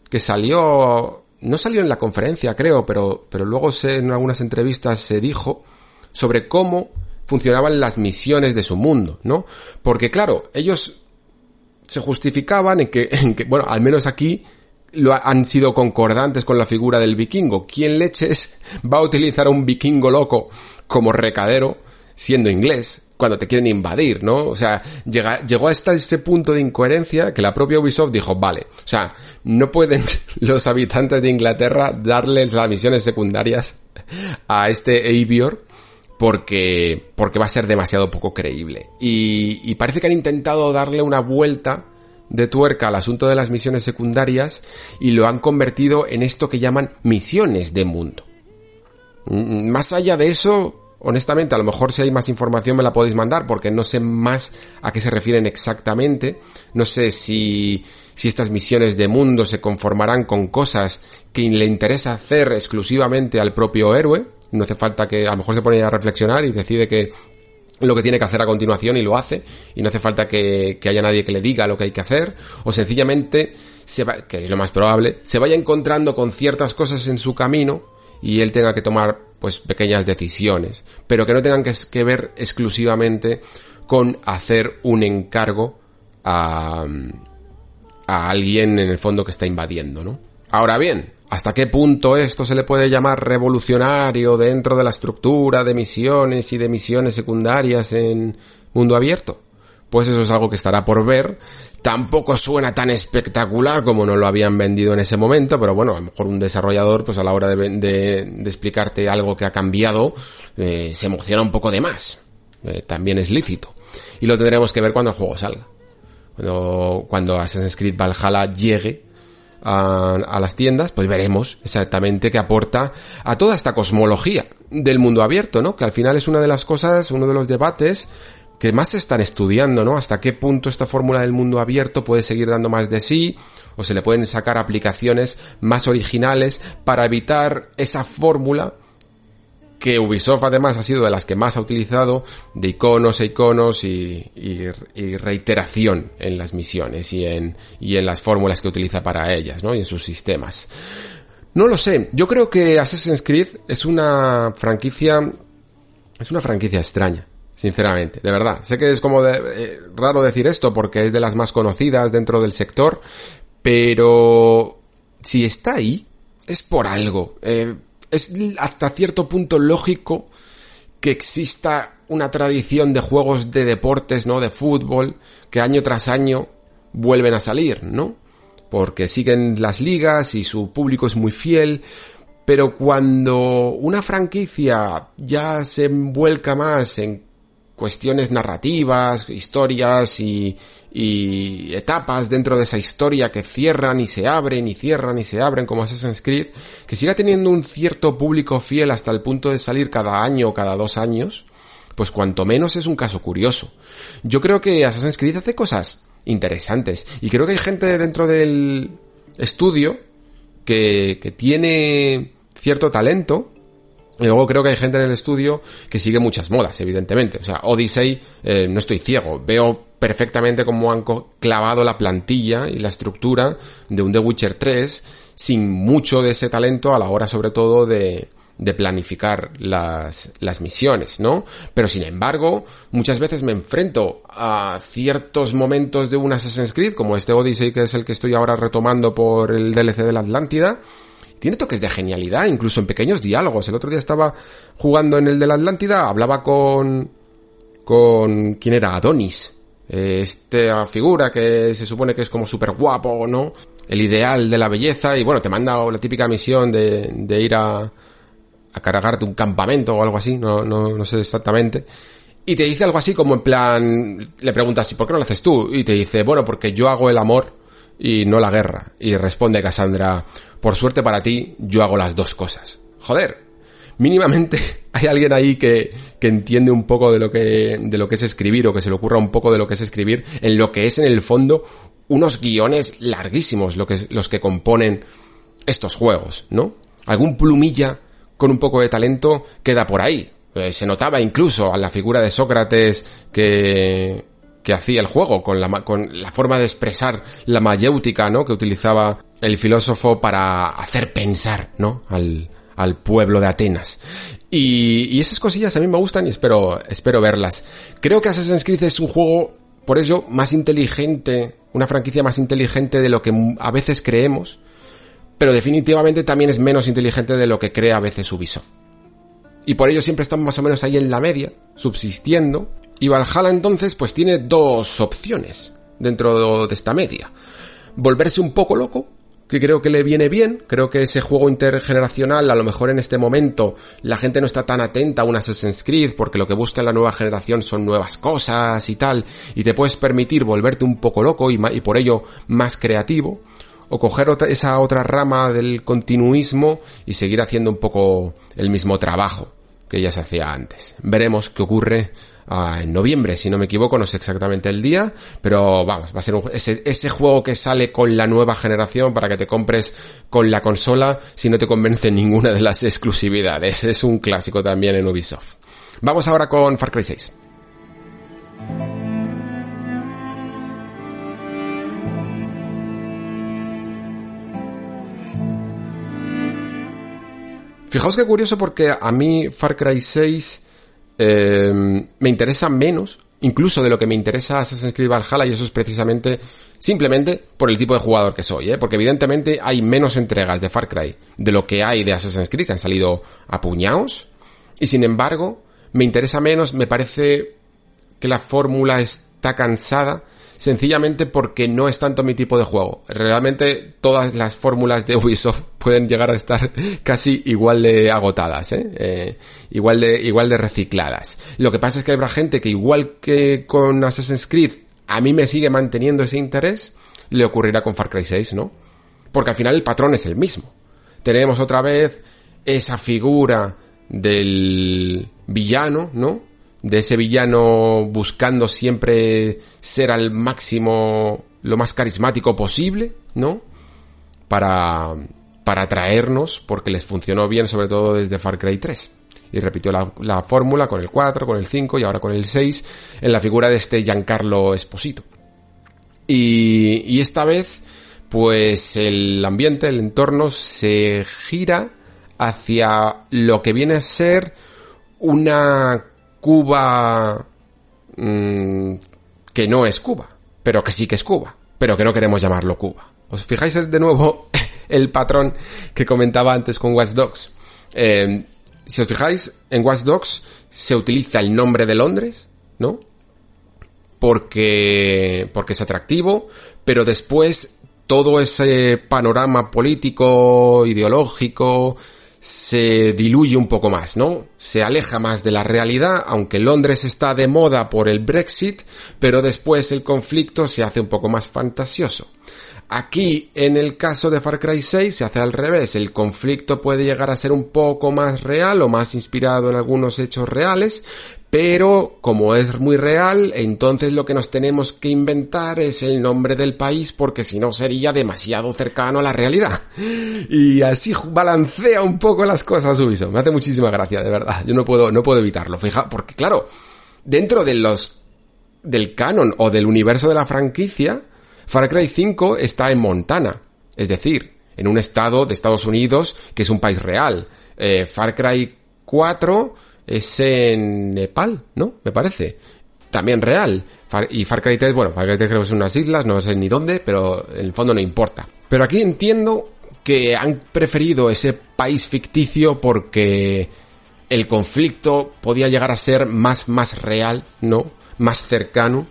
[SPEAKER 1] que salió, no salió en la conferencia creo, pero, pero luego en algunas entrevistas se dijo sobre cómo funcionaban las misiones de su mundo, ¿no? Porque claro, ellos se justificaban en que, en que bueno, al menos aquí lo han sido concordantes con la figura del vikingo. ¿Quién leches va a utilizar a un vikingo loco como recadero siendo inglés? cuando te quieren invadir, ¿no? O sea, llega, llegó hasta ese punto de incoherencia que la propia Ubisoft dijo, vale, o sea, no pueden los habitantes de Inglaterra darles las misiones secundarias a este Avior porque, porque va a ser demasiado poco creíble. Y, y parece que han intentado darle una vuelta de tuerca al asunto de las misiones secundarias y lo han convertido en esto que llaman misiones de mundo. Mm, más allá de eso, honestamente, a lo mejor si hay más información me la podéis mandar porque no sé más a qué se refieren exactamente. No sé si, si estas misiones de mundo se conformarán con cosas que le interesa hacer exclusivamente al propio héroe. No hace falta que a lo mejor se pone a reflexionar y decide que lo que tiene que hacer a continuación y lo hace y no hace falta que, haya nadie que le diga lo que hay que hacer o sencillamente se va, que es lo más probable, se vaya encontrando con ciertas cosas en su camino y él tenga que tomar pues pequeñas decisiones, pero que no tengan que, que ver exclusivamente con hacer un encargo a, a alguien en el fondo que está invadiendo, ¿no? Ahora bien, ¿Hasta qué punto esto se le puede llamar revolucionario dentro de la estructura de misiones y de misiones secundarias en mundo abierto? Pues eso es algo que estará por ver. Tampoco suena tan espectacular como nos lo habían vendido en ese momento, pero bueno, a lo mejor un desarrollador, pues a la hora de, explicarte algo que ha cambiado, eh, se emociona un poco de más. Eh, también es lícito. Y lo tendremos que ver cuando el juego salga. Cuando, cuando Assassin's Creed Valhalla llegue a, las tiendas, pues veremos exactamente qué aporta a toda esta cosmología del mundo abierto, ¿no? Que al final es una de las cosas, uno de los debates que más se están estudiando, ¿no? Hasta qué punto esta fórmula del mundo abierto puede seguir dando más de sí, o se le pueden sacar aplicaciones más originales para evitar esa fórmula que Ubisoft además ha sido de las que más ha utilizado de iconos e iconos y, reiteración en las misiones y en, y en las fórmulas que utiliza para ellas, ¿no? Y en sus sistemas. No lo sé, yo creo que Assassin's Creed es una franquicia, es una franquicia extraña, sinceramente, de verdad. Sé que es como de, eh, raro decir esto porque es de las más conocidas dentro del sector, pero si está ahí, es por algo. Eh, es hasta cierto punto lógico que exista una tradición de juegos de deportes, ¿no? De fútbol, que año tras año vuelven a salir, ¿no? Porque siguen las ligas y su público es muy fiel, pero cuando una franquicia ya se envuelca más en cuestiones narrativas, historias y, y etapas dentro de esa historia que cierran y se abren y cierran y se abren como Assassin's Creed, que siga teniendo un cierto público fiel hasta el punto de salir cada año o cada dos años, pues cuanto menos es un caso curioso. Yo creo que Assassin's Creed hace cosas interesantes y creo que hay gente dentro del estudio que, que tiene cierto talento y luego creo que hay gente en el estudio que sigue muchas modas, evidentemente. O sea, Odyssey, eh, no estoy ciego. Veo perfectamente cómo han clavado la plantilla y la estructura de un The Witcher 3 sin mucho de ese talento a la hora sobre todo de, de planificar las, las misiones, ¿no? Pero sin embargo, muchas veces me enfrento a ciertos momentos de un Assassin's Creed, como este Odyssey que es el que estoy ahora retomando por el DLC de la Atlántida, tiene toques de genialidad, incluso en pequeños diálogos. El otro día estaba jugando en el de la Atlántida, hablaba con, con, ¿quién era? Adonis. Esta figura que se supone que es como súper guapo, ¿no? El ideal de la belleza y bueno, te manda la típica misión de, de ir a, a cargarte un campamento o algo así, no, no, no sé exactamente. Y te dice algo así como en plan, le preguntas, ¿y por qué no lo haces tú? Y te dice, bueno, porque yo hago el amor y no la guerra. Y responde Cassandra, por suerte para ti, yo hago las dos cosas. Joder, mínimamente hay alguien ahí que, que entiende un poco de lo que, de lo que es escribir o que se le ocurra un poco de lo que es escribir en lo que es en el fondo unos guiones larguísimos lo que, los que componen estos juegos, ¿no? Algún plumilla con un poco de talento queda por ahí. Eh, se notaba incluso a la figura de Sócrates que, que hacía el juego, con la, con la forma de expresar la mayéutica, ¿no? Que utilizaba el filósofo para hacer pensar, ¿no? Al, al pueblo de Atenas. Y, y esas cosillas a mí me gustan y espero, espero verlas. Creo que Assassin's Creed es un juego, por ello, más inteligente, una franquicia más inteligente de lo que a veces creemos, pero definitivamente también es menos inteligente de lo que cree a veces Ubisoft. Y por ello siempre estamos más o menos ahí en la media, subsistiendo, y Valhalla entonces pues tiene dos opciones dentro de esta media. Volverse un poco loco, que creo que le viene bien, creo que ese juego intergeneracional, a lo mejor en este momento la gente no está tan atenta a un Assassin's Creed porque lo que busca la nueva generación son nuevas cosas y tal, y te puedes permitir volverte un poco loco y, por ello más creativo, o coger esa otra rama del continuismo y seguir haciendo un poco el mismo trabajo que ya se hacía antes. Veremos qué ocurre en noviembre, si no me equivoco, no sé exactamente el día, pero vamos, va a ser un, ese, ese juego que sale con la nueva generación para que te compres con la consola si no te convence ninguna de las exclusividades. Es un clásico también en Ubisoft. Vamos ahora con Far Cry 6. Fijaos qué curioso porque a mí Far Cry 6 eh, me interesa menos, incluso de lo que me interesa Assassin's Creed Valhalla, y eso es precisamente, simplemente por el tipo de jugador que soy, ¿eh? porque evidentemente hay menos entregas de Far Cry de lo que hay de Assassin's Creed, que han salido a puñados, y sin embargo, me interesa menos, me parece que la fórmula está cansada, sencillamente porque no es tanto mi tipo de juego. Realmente todas las fórmulas de Ubisoft pueden llegar a estar casi igual de agotadas, ¿eh? ¿eh? igual de igual de recicladas. Lo que pasa es que habrá gente que igual que con Assassin's Creed a mí me sigue manteniendo ese interés, le ocurrirá con Far Cry 6, ¿no? Porque al final el patrón es el mismo. Tenemos otra vez esa figura del villano, ¿no? De ese villano buscando siempre ser al máximo lo más carismático posible, ¿no? Para, para atraernos, porque les funcionó bien, sobre todo desde Far Cry 3. Y repitió la, la fórmula con el 4, con el 5 y ahora con el 6, en la figura de este Giancarlo Esposito. Y, y esta vez, pues el ambiente, el entorno se gira hacia lo que viene a ser una Cuba mmm, que no es Cuba, pero que sí que es Cuba, pero que no queremos llamarlo Cuba. ¿Os fijáis de nuevo el patrón que comentaba antes con Watch Dogs? Eh, si os fijáis, en Watch Dogs se utiliza el nombre de Londres, ¿no? Porque, porque es atractivo, pero después todo ese panorama político, ideológico, se diluye un poco más, ¿no? Se aleja más de la realidad, aunque Londres está de moda por el Brexit, pero después el conflicto se hace un poco más fantasioso. Aquí, en el caso de Far Cry 6, se hace al revés. El conflicto puede llegar a ser un poco más real o más inspirado en algunos hechos reales, pero como es muy real, entonces lo que nos tenemos que inventar es el nombre del país porque si no sería demasiado cercano a la realidad. Y así balancea un poco las cosas Ubisoft. Me hace muchísima gracia, de verdad. Yo no puedo, no puedo evitarlo. Fija, porque claro, dentro de los, del canon o del universo de la franquicia, Far Cry 5 está en Montana. Es decir, en un estado de Estados Unidos que es un país real. Eh, Far Cry 4 es en Nepal, ¿no? Me parece. También real. y Far Cry 3, bueno, Far Cry 3 creo que son unas islas, no sé ni dónde, pero en el fondo no importa. Pero aquí entiendo que han preferido ese país ficticio porque el conflicto podía llegar a ser más, más real, ¿no? Más cercano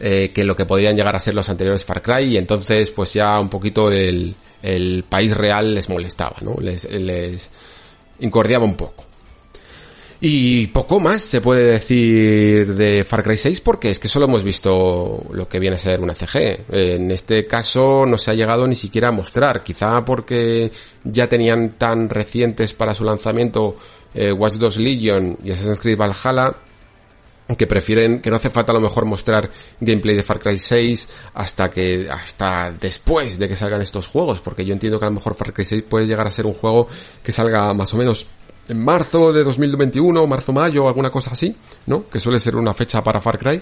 [SPEAKER 1] eh, que lo que podían llegar a ser los anteriores Far Cry y entonces pues ya un poquito el, el país real les molestaba, ¿no? Les, les incordiaba un poco. Y poco más se puede decir de Far Cry 6 porque es que solo hemos visto lo que viene a ser una CG. En este caso no se ha llegado ni siquiera a mostrar, quizá porque ya tenían tan recientes para su lanzamiento eh, Watch Dogs Legion y Assassin's Creed Valhalla que prefieren que no hace falta a lo mejor mostrar gameplay de Far Cry 6 hasta que hasta después de que salgan estos juegos porque yo entiendo que a lo mejor Far Cry 6 puede llegar a ser un juego que salga más o menos en marzo de 2021, marzo-mayo, alguna cosa así, ¿no? Que suele ser una fecha para Far Cry.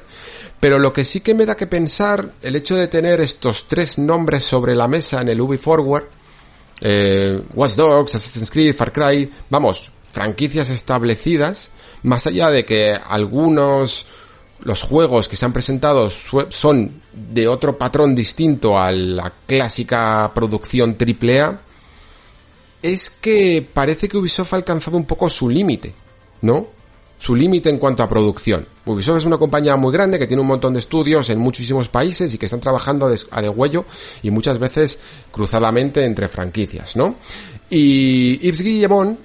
[SPEAKER 1] Pero lo que sí que me da que pensar, el hecho de tener estos tres nombres sobre la mesa en el Ubi Forward, eh, Watch Dogs, Assassin's Creed, Far Cry, vamos, franquicias establecidas, más allá de que algunos los juegos que se han presentado son de otro patrón distinto a la clásica producción AAA, es que parece que Ubisoft ha alcanzado un poco su límite, ¿no? Su límite en cuanto a producción. Ubisoft es una compañía muy grande que tiene un montón de estudios en muchísimos países y que están trabajando a de y muchas veces cruzadamente entre franquicias, ¿no? Y Yves Guillemont,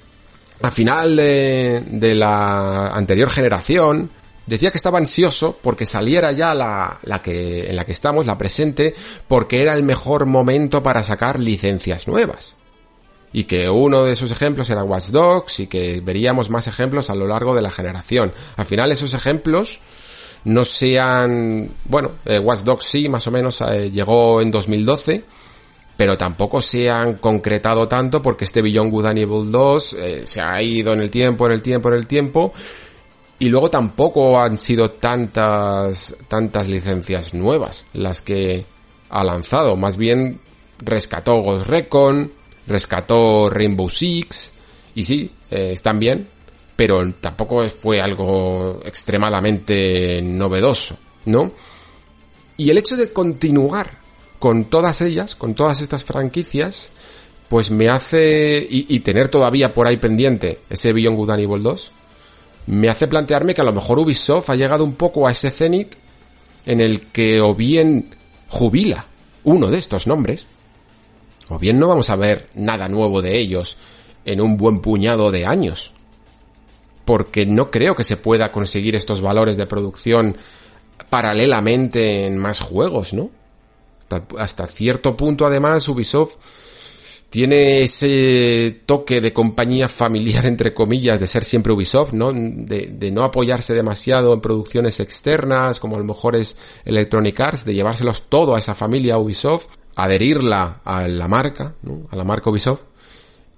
[SPEAKER 1] al final de, de la anterior generación, decía que estaba ansioso porque saliera ya la, la que, en la que estamos, la presente, porque era el mejor momento para sacar licencias nuevas y que uno de esos ejemplos era Watch Dogs y que veríamos más ejemplos a lo largo de la generación. Al final esos ejemplos no sean, bueno, eh, Watch Dogs sí, más o menos eh, llegó en 2012, pero tampoco se han concretado tanto porque este Beyond Good and Evil 2 eh, se ha ido en el tiempo, en el tiempo, en el tiempo, y luego tampoco han sido tantas, tantas licencias nuevas las que ha lanzado, más bien rescató Ghost Recon, rescató Rainbow Six, y sí, eh, están bien, pero tampoco fue algo extremadamente novedoso, ¿no? Y el hecho de continuar con todas ellas, con todas estas franquicias, pues me hace, y, tener todavía por ahí pendiente ese Beyond Good and Evil 2, me hace plantearme que a lo mejor Ubisoft ha llegado un poco a ese cenit en el que o bien jubila uno de estos nombres, o bien no vamos a ver nada nuevo de ellos en un buen puñado de años. Porque no creo que se pueda conseguir estos valores de producción paralelamente en más juegos, ¿no? Hasta cierto punto además Ubisoft tiene ese toque de compañía familiar entre comillas de ser siempre Ubisoft, ¿no? De, no apoyarse demasiado en producciones externas como a lo mejor es Electronic Arts, de llevárselos todo a esa familia Ubisoft adherirla a la marca, a la marca Ubisoft,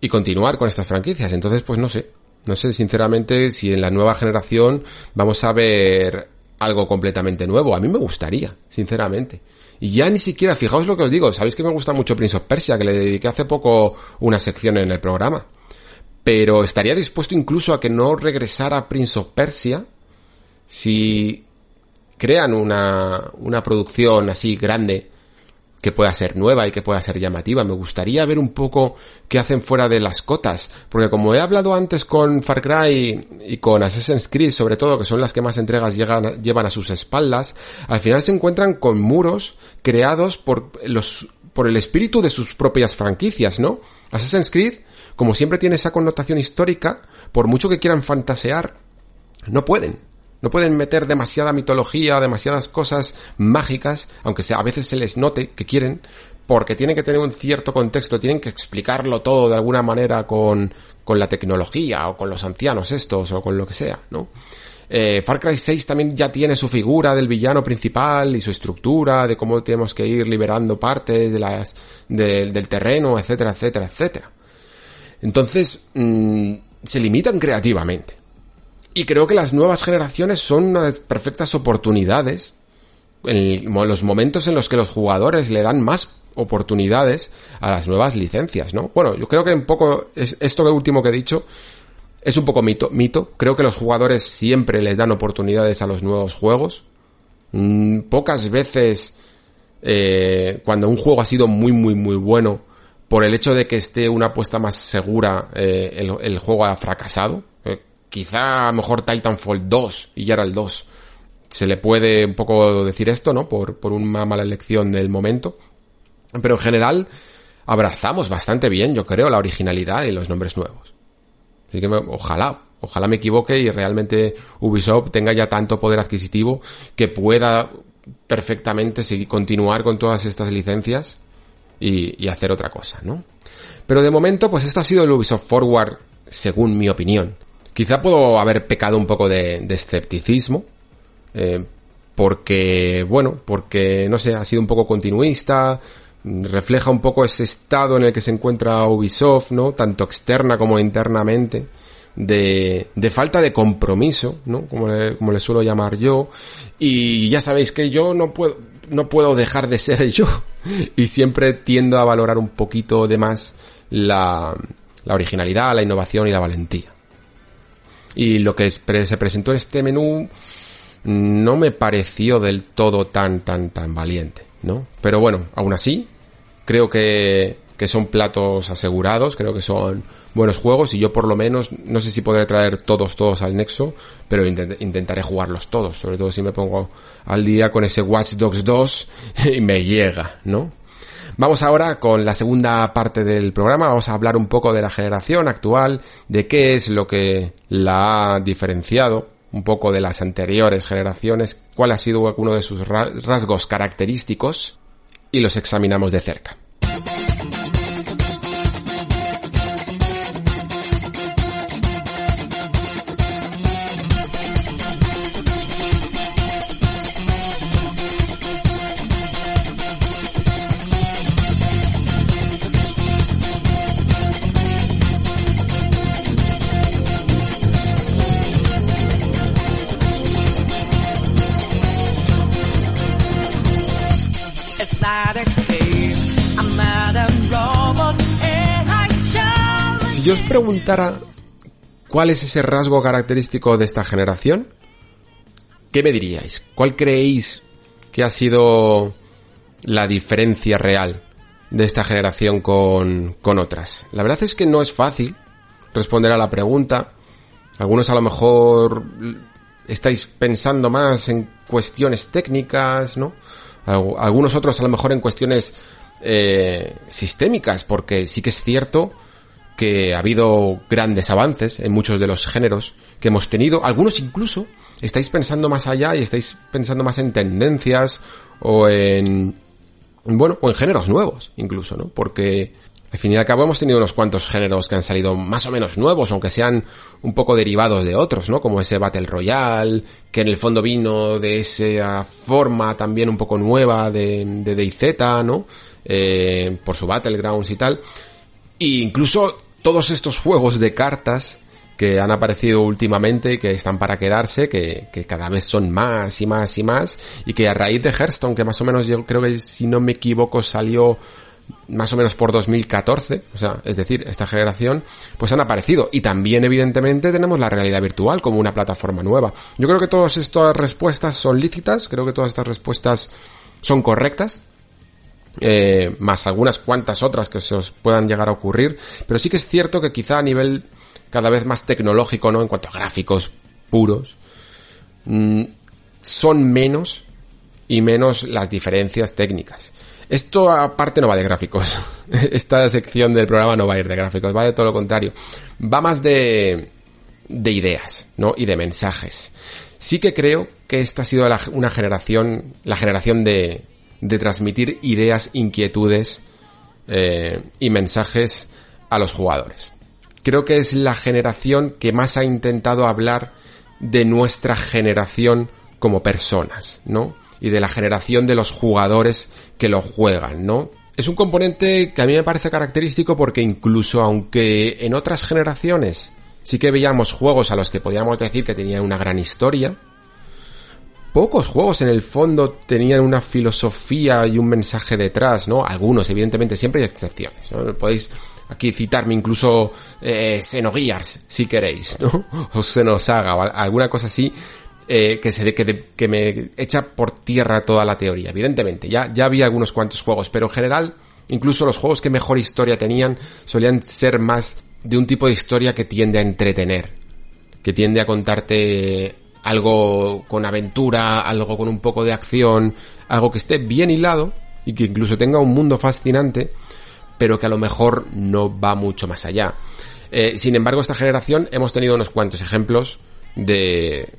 [SPEAKER 1] y continuar con estas franquicias. Entonces, pues no sé. No sé sinceramente si en la nueva generación vamos a ver algo completamente nuevo. A mí me gustaría, sinceramente. Y ya ni siquiera, fijaos lo que os digo, sabéis que me gusta mucho Prince of Persia, que le dediqué hace poco una sección en el programa. Pero estaría dispuesto incluso a que no regresara Prince of Persia si crean una, una producción así grande que pueda ser nueva y que pueda ser llamativa. Me gustaría ver un poco qué hacen fuera de las cotas, porque como he hablado antes con Far Cry y con Assassin's Creed, sobre todo, que son las que más entregas llevan a sus espaldas, al final se encuentran con muros creados por los, por el espíritu de sus propias franquicias, ¿no? Assassin's Creed, como siempre tiene esa connotación histórica, por mucho que quieran fantasear, no pueden. No pueden meter demasiada mitología, demasiadas cosas mágicas, aunque a veces se les note que quieren, porque tienen que tener un cierto contexto, tienen que explicarlo todo de alguna manera con, con la tecnología o con los ancianos estos o con lo que sea, ¿no? Eh, Far Cry 6 también ya tiene su figura del villano principal y su estructura de cómo tenemos que ir liberando partes de las, del terreno, etcétera, etcétera, etcétera. Entonces, mm, se limitan creativamente. Y creo que las nuevas generaciones son unas perfectas oportunidades, en los momentos en los que los jugadores le dan más oportunidades a las nuevas licencias, ¿no? Bueno, yo creo que un poco, esto de último que he dicho, es un poco mito, mito. Creo que los jugadores siempre les dan oportunidades a los nuevos juegos. Mm, pocas veces, eh, cuando un juego ha sido muy, muy, muy bueno, por el hecho de que esté una apuesta más segura, eh, el, juego ha fracasado. Quizá a lo mejor Titanfall 2 y ya era el 2. Se le puede un poco decir esto, ¿no? Por, por una mala elección del momento. Pero en general, abrazamos bastante bien, yo creo, la originalidad y los nombres nuevos. Así que ojalá, ojalá me equivoque y realmente Ubisoft tenga ya tanto poder adquisitivo que pueda perfectamente seguir, continuar con todas estas licencias y, hacer otra cosa, ¿no? Pero de momento, pues esto ha sido el Ubisoft Forward, según mi opinión. Quizá puedo haber pecado un poco de, escepticismo, eh, porque, bueno, porque, no sé, ha sido un poco continuista, refleja un poco ese estado en el que se encuentra Ubisoft, ¿no? Tanto externa como internamente, de, de falta de compromiso, ¿no? Como le, como le suelo llamar yo. Y ya sabéis que yo no puedo, no puedo dejar de ser yo. Y siempre tiendo a valorar un poquito de más la, la originalidad, la innovación y la valentía. Y lo que se presentó en este menú no me pareció del todo tan, tan, tan valiente, ¿no? Pero bueno, aún así, creo que, que son platos asegurados, creo que son buenos juegos y yo por lo menos no sé si podré traer todos todos al Nexo, pero intentaré jugarlos todos, sobre todo si me pongo al día con ese Watch Dogs 2 y me llega, ¿no? Vamos ahora con la segunda parte del programa, vamos a hablar un poco de la generación actual, de qué es lo que la ha diferenciado un poco de las anteriores generaciones, cuál ha sido uno de sus rasgos característicos y los examinamos de cerca. Preguntara cuál es ese rasgo característico de esta generación, ¿qué me diríais? ¿Cuál creéis que ha sido la diferencia real de esta generación con, con otras? La verdad es que no es fácil responder a la pregunta. Algunos a lo mejor estáis pensando más en cuestiones técnicas, ¿no? Algunos otros a lo mejor en cuestiones eh, sistémicas, porque sí que es cierto que ha habido grandes avances en muchos de los géneros que hemos tenido. Algunos incluso estáis pensando más allá y estáis pensando más en tendencias o en, bueno, o en géneros nuevos incluso, ¿no? Porque al fin y al cabo hemos tenido unos cuantos géneros que han salido más o menos nuevos, aunque sean un poco derivados de otros, ¿no? Como ese Battle Royale, que en el fondo vino de esa forma también un poco nueva de, de ¿no? Eh, por su Battlegrounds y tal. E incluso todos estos juegos de cartas que han aparecido últimamente y que están para quedarse, que, que, cada vez son más y más y más, y que a raíz de Hearthstone, que más o menos yo creo que si no me equivoco salió más o menos por 2014, o sea, es decir, esta generación, pues han aparecido. Y también, evidentemente, tenemos la realidad virtual como una plataforma nueva. Yo creo que todas estas respuestas son lícitas, creo que todas estas respuestas son correctas, eh, más algunas cuantas otras que se os puedan llegar a ocurrir, pero sí que es cierto que quizá a nivel cada vez más tecnológico, ¿no? En cuanto a gráficos puros, mm, son menos y menos las diferencias técnicas. Esto aparte no va de gráficos. Esta sección del programa no va a ir de gráficos, va de todo lo contrario. Va más de, de ideas, ¿no? Y de mensajes. Sí que creo que esta ha sido una generación, la generación de, de transmitir ideas, inquietudes eh, y mensajes a los jugadores. Creo que es la generación que más ha intentado hablar de nuestra generación como personas, ¿no? Y de la generación de los jugadores que lo juegan, ¿no? Es un componente que a mí me parece característico porque incluso aunque en otras generaciones sí que veíamos juegos a los que podíamos decir que tenían una gran historia, pocos juegos en el fondo tenían una filosofía y un mensaje detrás, ¿no? Algunos, evidentemente, siempre hay excepciones. Podéis aquí citarme incluso eh, Xenogears, si queréis, ¿no? O Xenosaga, o alguna cosa así, eh, que se que, que me echa por tierra toda la teoría. Evidentemente, ya, ya había algunos cuantos juegos, pero en general Incluso los juegos que mejor historia tenían solían ser más de un tipo de historia que tiende a entretener, que tiende a contarte algo con aventura, algo con un poco de acción, algo que esté bien hilado y que incluso tenga un mundo fascinante, pero que a lo mejor no va mucho más allá. Eh, sin embargo, esta generación hemos tenido unos cuantos ejemplos de,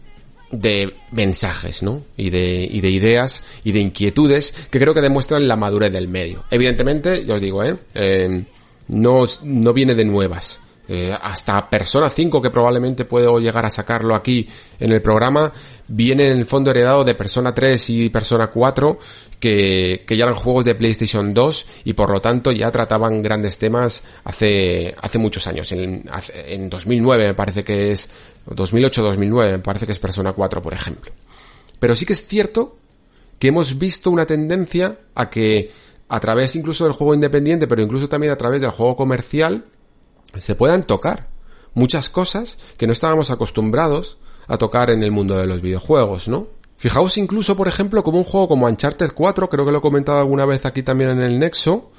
[SPEAKER 1] de mensajes, ¿no? Y de, y de ideas y de inquietudes que creo que demuestran la madurez del medio. Evidentemente, yo os digo, ¿eh? eh no, no viene de nuevas. Eh, hasta Persona 5, que probablemente puedo llegar a sacarlo aquí en el programa, viene en el fondo heredado de Persona 3 y Persona 4, que, que ya eran juegos de PlayStation 2 y por lo tanto ya trataban grandes temas hace, hace muchos años. En, en 2009 me parece que es, 2008-2009 me parece que es Persona 4, por ejemplo. Pero sí que es cierto que hemos visto una tendencia a que a través incluso del juego independiente, pero incluso también a través del juego comercial, se puedan tocar muchas cosas que no estábamos acostumbrados a tocar en el mundo de los videojuegos, ¿no? Fijaos incluso, por ejemplo, como un juego como Uncharted 4, creo que lo he comentado alguna vez aquí también en el Nexo,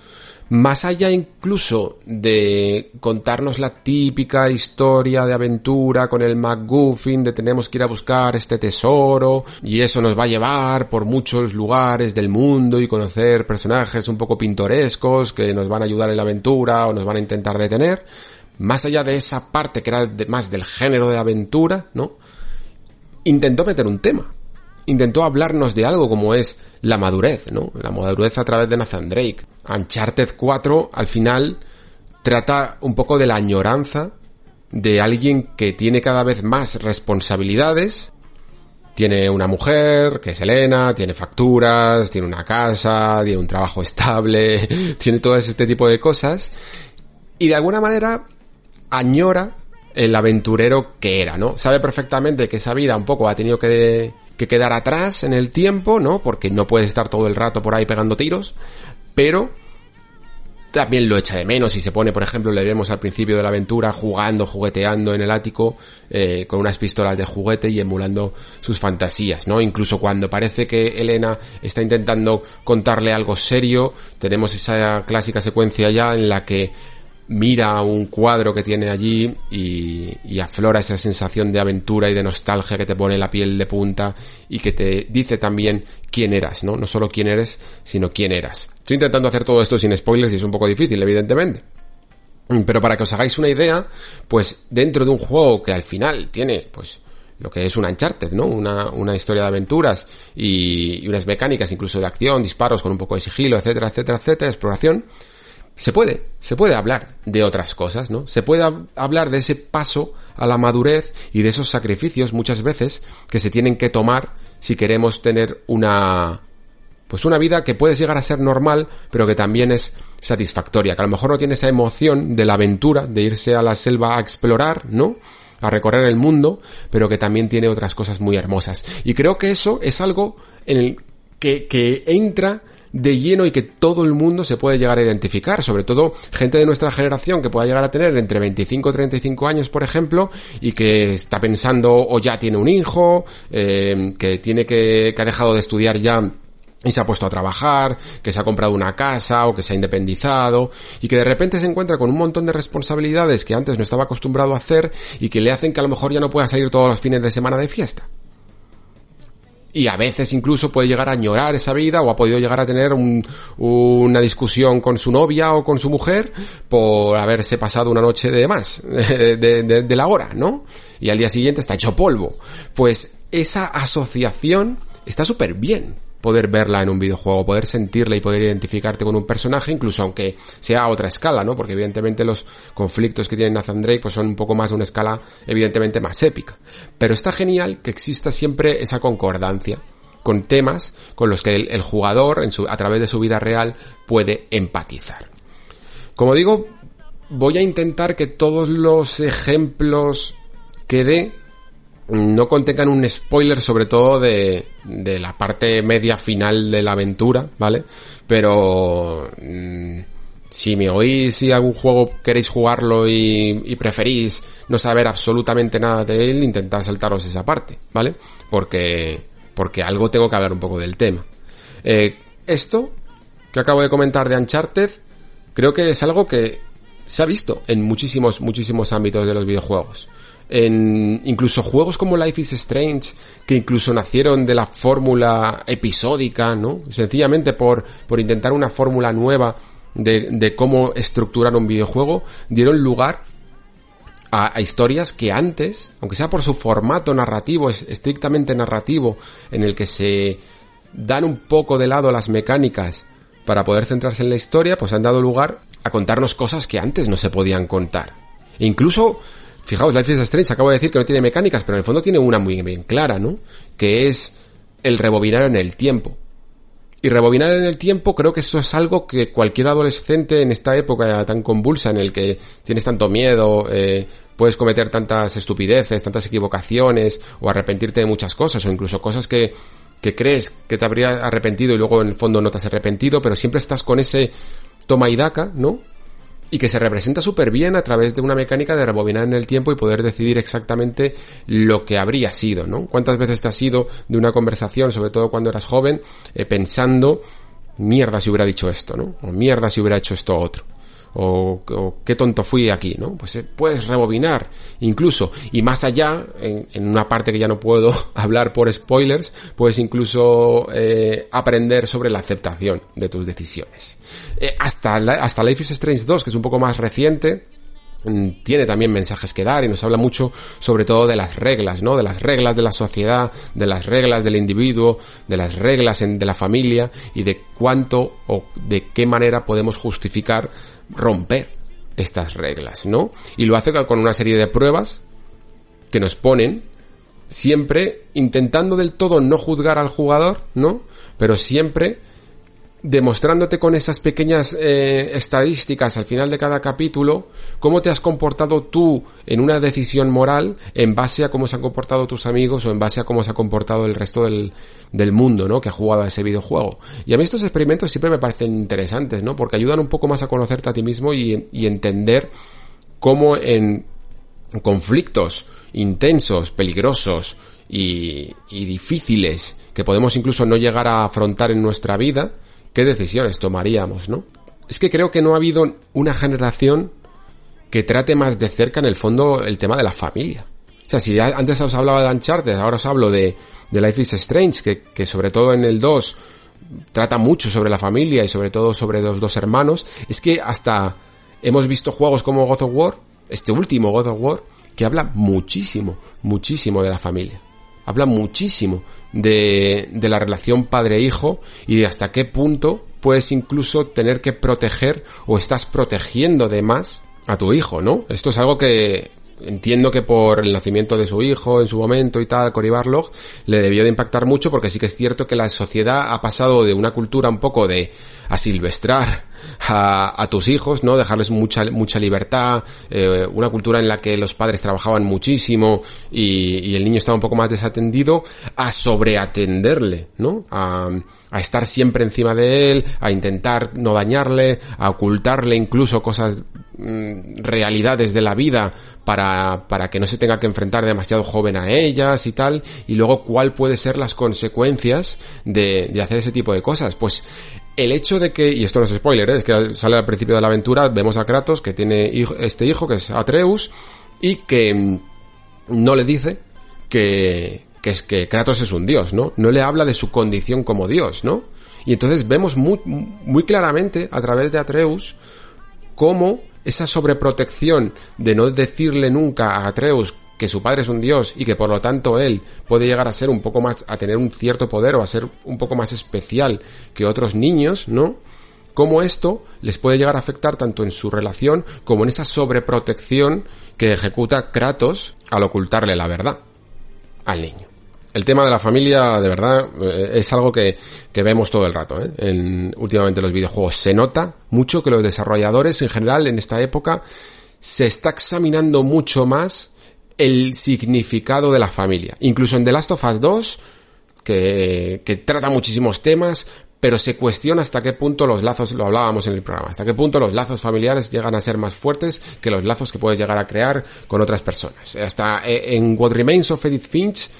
[SPEAKER 1] más allá incluso de contarnos la típica historia de aventura con el MacGuffin de tenemos que ir a buscar este tesoro y eso nos va a llevar por muchos lugares del mundo y conocer personajes un poco pintorescos que nos van a ayudar en la aventura o nos van a intentar detener, más allá de esa parte que era más del género de aventura, ¿no? Intentó meter un tema intentó hablarnos de algo como es la madurez, ¿no? La madurez a través de Nathan Drake. Uncharted 4 al final trata un poco de la añoranza de alguien que tiene cada vez más responsabilidades. Tiene una mujer, que es Elena, tiene facturas, tiene una casa, tiene un trabajo estable, tiene todo este tipo de cosas. Y de alguna manera añora el aventurero que era, ¿no? Sabe perfectamente que esa vida un poco ha tenido que que quedar atrás en el tiempo, ¿no? Porque no puede estar todo el rato por ahí pegando tiros, pero también lo echa de menos y se pone, por ejemplo, le vemos al principio de la aventura jugando, jugueteando en el ático eh, con unas pistolas de juguete y emulando sus fantasías, ¿no? Incluso cuando parece que Elena está intentando contarle algo serio, tenemos esa clásica secuencia ya en la que mira un cuadro que tiene allí y, aflora esa sensación de aventura y de nostalgia que te pone la piel de punta y que te dice también quién eras, ¿no? No solo quién eres, sino quién eras. Estoy intentando hacer todo esto sin spoilers y es un poco difícil, evidentemente. Pero para que os hagáis una idea, pues dentro de un juego que al final tiene, pues, lo que es un Uncharted, ¿no? Una, una historia de aventuras y, y unas mecánicas incluso de acción, disparos con un poco de sigilo, etcétera, etcétera, etcétera, exploración se puede, se puede hablar de otras cosas, ¿no? Se puede hablar de ese paso a la madurez y de esos sacrificios muchas veces que se tienen que tomar si queremos tener una, pues una vida que puede llegar a ser normal, pero que también es satisfactoria, que a lo mejor no tiene esa emoción de la aventura, de irse a la selva a explorar, ¿no? A recorrer el mundo, pero que también tiene otras cosas muy hermosas. Y creo que eso es algo en el que, que entra de lleno y que todo el mundo se puede llegar a identificar, sobre todo gente de nuestra generación que pueda llegar a tener entre 25 y 35 años, por ejemplo, y que está pensando o ya tiene un hijo, eh, que tiene que, que ha dejado de estudiar ya y se ha puesto a trabajar, que se ha comprado una casa o que se ha independizado y que de repente se encuentra con un montón de responsabilidades que antes no estaba acostumbrado a hacer y que le hacen que a lo mejor ya no pueda salir todos los fines de semana de fiesta y a veces incluso puede llegar a añorar esa vida o ha podido llegar a tener una discusión con su novia o con su mujer por haberse pasado una noche de más de, de la hora, ¿no? Y al día siguiente está hecho polvo. Pues esa asociación está súper bien poder verla en un videojuego, poder sentirla y poder identificarte con un personaje, incluso aunque sea a otra escala, ¿no? Porque evidentemente los conflictos que tiene Nathan Drake pues son un poco más de una escala evidentemente más épica. Pero está genial que exista siempre esa concordancia con temas con los que el, jugador en su, a través de su vida real puede empatizar. Como digo, voy a intentar que todos los ejemplos que dé no contengan un spoiler sobre todo de, de la parte media final de la aventura, ¿vale? Pero mm, si me oís si algún juego queréis jugarlo y, preferís no saber absolutamente nada de él, intentar saltaros esa parte, ¿vale? Porque, porque algo tengo que hablar un poco del tema. Eh, esto que acabo de comentar de Uncharted, creo que es algo que se ha visto en muchísimos, muchísimos ámbitos de los videojuegos. En incluso juegos como Life is Strange, que incluso nacieron de la fórmula episódica, ¿no? Sencillamente por, por intentar una fórmula nueva de, de cómo estructurar un videojuego, dieron lugar a, historias que antes, aunque sea por su formato narrativo, estrictamente narrativo, en el que se dan un poco de lado las mecánicas para poder centrarse en la historia, pues han dado lugar a contarnos cosas que antes no se podían contar. E incluso, fijaos, Life is Strange, acabo de decir que no tiene mecánicas, pero en el fondo tiene una muy bien clara, ¿no? Que es el rebobinar en el tiempo. Y rebobinar en el tiempo creo que eso es algo que cualquier adolescente en esta época tan convulsa en el que tienes tanto miedo, eh, puedes cometer tantas estupideces, tantas equivocaciones o arrepentirte de muchas cosas o incluso cosas que, que crees que te habrías arrepentido y luego en el fondo no te has arrepentido, pero siempre estás con ese toma y daca, ¿no? Y que se representa súper bien a través de una mecánica de rebobinar en el tiempo y poder decidir exactamente lo que habría sido, ¿no? ¿Cuántas veces te has ido de una conversación, sobre todo cuando eras joven, eh, pensando, mierda si hubiera dicho esto, ¿no? O mierda si hubiera hecho esto otro o, qué tonto fui aquí, ¿no? Pues eh, puedes rebobinar incluso y más allá, en, una parte que ya no puedo hablar por spoilers, puedes incluso eh, aprender sobre la aceptación de tus decisiones. Eh, hasta, hasta Life is Strange 2, que es un poco más reciente, tiene también mensajes que dar y nos habla mucho sobre todo de las reglas, ¿no? De las reglas de la sociedad, de las reglas del individuo, de las reglas de la familia y de cuánto o de qué manera podemos justificar romper estas reglas, ¿no? Y lo hace con una serie de pruebas que nos ponen siempre intentando del todo no juzgar al jugador, ¿no? Pero siempre demostrándote con esas pequeñas eh, estadísticas al final de cada capítulo cómo te has comportado tú en una decisión moral en base a cómo se han comportado tus amigos o en base a cómo se ha comportado el resto del, del mundo, ¿no? Que ha jugado a ese videojuego. Y a mí estos experimentos siempre me parecen interesantes, ¿no? Porque ayudan un poco más a conocerte a ti mismo y, y entender cómo en conflictos intensos, peligrosos y, y difíciles que podemos incluso no llegar a afrontar en nuestra vida, qué decisiones tomaríamos, ¿no? Es que creo que no ha habido una generación que trate más de cerca en el fondo el tema de la familia. O sea, si antes os hablaba de Uncharted, ahora os hablo de, Life is Strange, que, que sobre todo en el 2 trata mucho sobre la familia y sobre todo sobre los dos hermanos, es que hasta hemos visto juegos como God of War, este último God of War, que habla muchísimo, muchísimo de la familia habla muchísimo de, de la relación padre-hijo y de hasta qué punto puedes incluso tener que proteger o estás protegiendo de más a tu hijo, ¿no? Esto es algo que entiendo que por el nacimiento de su hijo en su momento y tal, Cory Barlog, le debió de impactar mucho porque sí que es cierto que la sociedad ha pasado de una cultura un poco de asilvestrar a, a tus hijos, ¿no? Dejarles mucha, mucha libertad, eh, una cultura en la que los padres trabajaban muchísimo y, y, el niño estaba un poco más desatendido, a sobreatenderle, ¿no? A, a estar siempre encima de él, a intentar no dañarle, a ocultarle incluso cosas, realidades de la vida para, para que no se tenga que enfrentar demasiado joven a ellas y tal, y luego cuál puede ser las consecuencias de, de hacer ese tipo de cosas. Pues el hecho de que, y esto no es spoiler, ¿eh? es que sale al principio de la aventura, vemos a Kratos que tiene este hijo que es Atreus y que mm, no le dice que, que es que Kratos es un dios, ¿no? No le habla de su condición como dios, ¿no? Y entonces vemos muy, muy claramente a través de Atreus cómo esa sobreprotección de no decirle nunca a Atreus que su padre es un dios y que por lo tanto él puede llegar a ser un poco más, a tener un cierto poder o a ser un poco más especial que otros niños, ¿no? Cómo esto les puede llegar a afectar tanto en su relación como en esa sobreprotección que ejecuta Kratos al ocultarle la verdad al niño. El tema de la familia, de verdad, eh, es algo que, que vemos todo el rato, ¿eh? En, últimamente los videojuegos. Se nota mucho que los desarrolladores en general en esta época se está examinando mucho más el significado de la familia. Incluso en The Last of Us 2, que, que trata muchísimos temas, pero se cuestiona hasta qué punto los lazos, lo hablábamos en el programa, hasta qué punto los lazos familiares llegan a ser más fuertes que los lazos que puedes llegar a crear con otras personas. Hasta eh, en What Remains of Edith Finch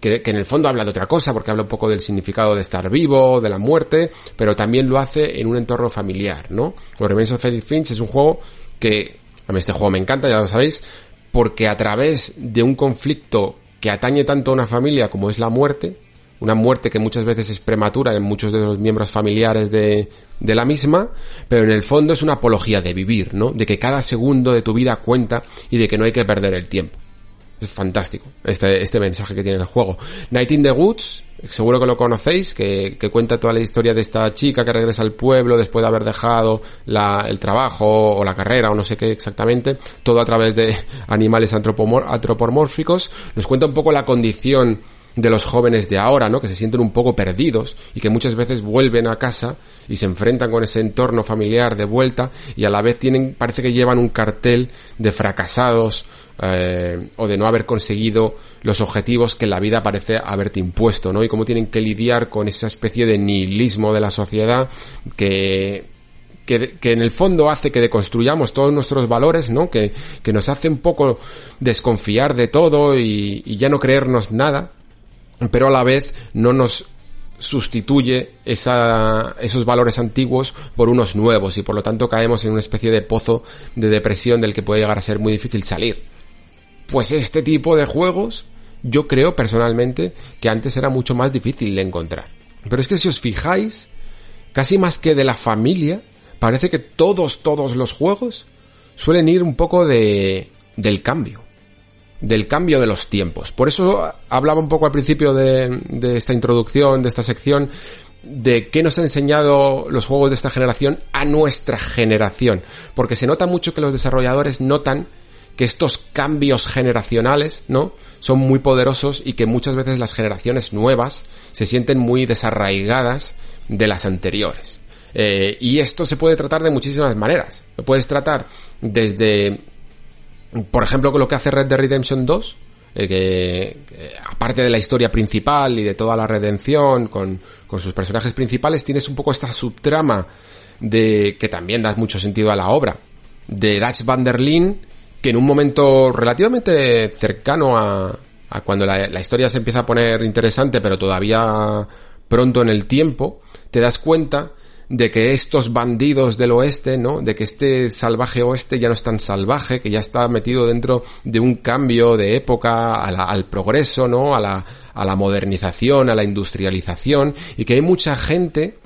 [SPEAKER 1] que, en el fondo habla de otra cosa, porque habla un poco del significado de estar vivo, de la muerte, pero también lo hace en un entorno familiar, ¿no? Remains of Edith Finch es un juego que, a mí este juego me encanta, ya lo sabéis, porque a través de un conflicto que atañe tanto a una familia como es la muerte, una muerte que muchas veces es prematura en muchos de los miembros familiares de, de la misma, pero en el fondo es una apología de vivir, ¿no? De que cada segundo de tu vida cuenta y de que no hay que perder el tiempo. Es fantástico este, este mensaje que tiene el juego. Night in the Woods, seguro que lo conocéis, que, que cuenta toda la historia de esta chica que regresa al pueblo después de haber dejado la, el trabajo o la carrera o no sé qué exactamente, todo a través de animales antropomórficos. Nos cuenta un poco la condición de los jóvenes de ahora, ¿no? Que se sienten un poco perdidos y que muchas veces vuelven a casa y se enfrentan con ese entorno familiar de vuelta y a la vez tienen, parece que llevan un cartel de fracasados eh, o de no haber conseguido los objetivos que la vida parece haberte impuesto, ¿no? Y cómo tienen que lidiar con esa especie de nihilismo de la sociedad que que, que, en el fondo hace que deconstruyamos todos nuestros valores, ¿no? Que, que nos hace un poco desconfiar de todo y, y ya no creernos nada pero a la vez no nos sustituye esos valores antiguos por unos nuevos y por lo tanto caemos en una especie de pozo de depresión del que puede llegar a ser muy difícil salir. Pues este tipo de juegos yo creo personalmente que antes era mucho más difícil de encontrar. Pero es que si os fijáis, casi más que de la familia, parece que todos, todos los juegos suelen ir un poco de, del cambio del cambio de los tiempos. Por eso hablaba un poco al principio de, esta introducción, de esta sección, de qué nos ha enseñado los juegos de esta generación a nuestra generación. Porque se nota mucho que los desarrolladores notan que estos cambios generacionales, ¿no? Son muy poderosos y que muchas veces las generaciones nuevas se sienten muy desarraigadas de las anteriores. Eh, y esto se puede tratar de muchísimas maneras. Lo puedes tratar desde por ejemplo, con lo que hace Red Dead Redemption 2, eh, que, aparte de la historia principal y de toda la redención con, con sus personajes principales, tienes un poco esta subtrama de que también da mucho sentido a la obra de Dutch van der Linde, que en un momento relativamente cercano a, a cuando la, la historia se empieza a poner interesante, pero todavía pronto en el tiempo, te das cuenta de que estos bandidos del oeste, ¿no? De que este salvaje oeste ya no es tan salvaje, que ya está metido dentro de un cambio de época al progreso, ¿no? A la, a la modernización, a la industrialización, y que hay mucha gente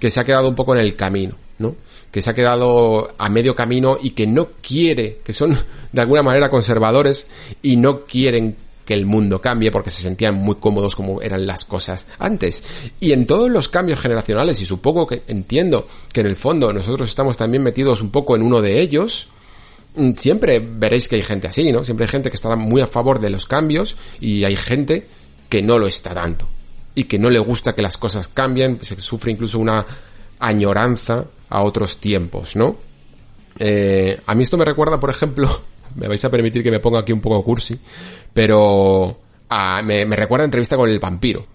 [SPEAKER 1] que se ha quedado un poco en el camino, ¿no? Que se ha quedado a medio camino y que no quiere, que son de alguna manera conservadores y no quieren que el mundo cambie porque se sentían muy cómodos como eran las cosas antes. Y en todos los cambios generacionales, y supongo que entiendo que en el fondo nosotros estamos también metidos un poco en uno de ellos, mm, siempre veréis que hay gente así, ¿no? Siempre hay gente que está muy a favor de los cambios y hay gente que no lo está tanto. Y que no le gusta que las cosas cambien, se sufre incluso una añoranza a otros tiempos, ¿no? Eh, a mí esto me recuerda, por ejemplo, me vais a permitir que me ponga aquí un poco cursi, pero ah, me, recuerda a entrevista con el vampiro.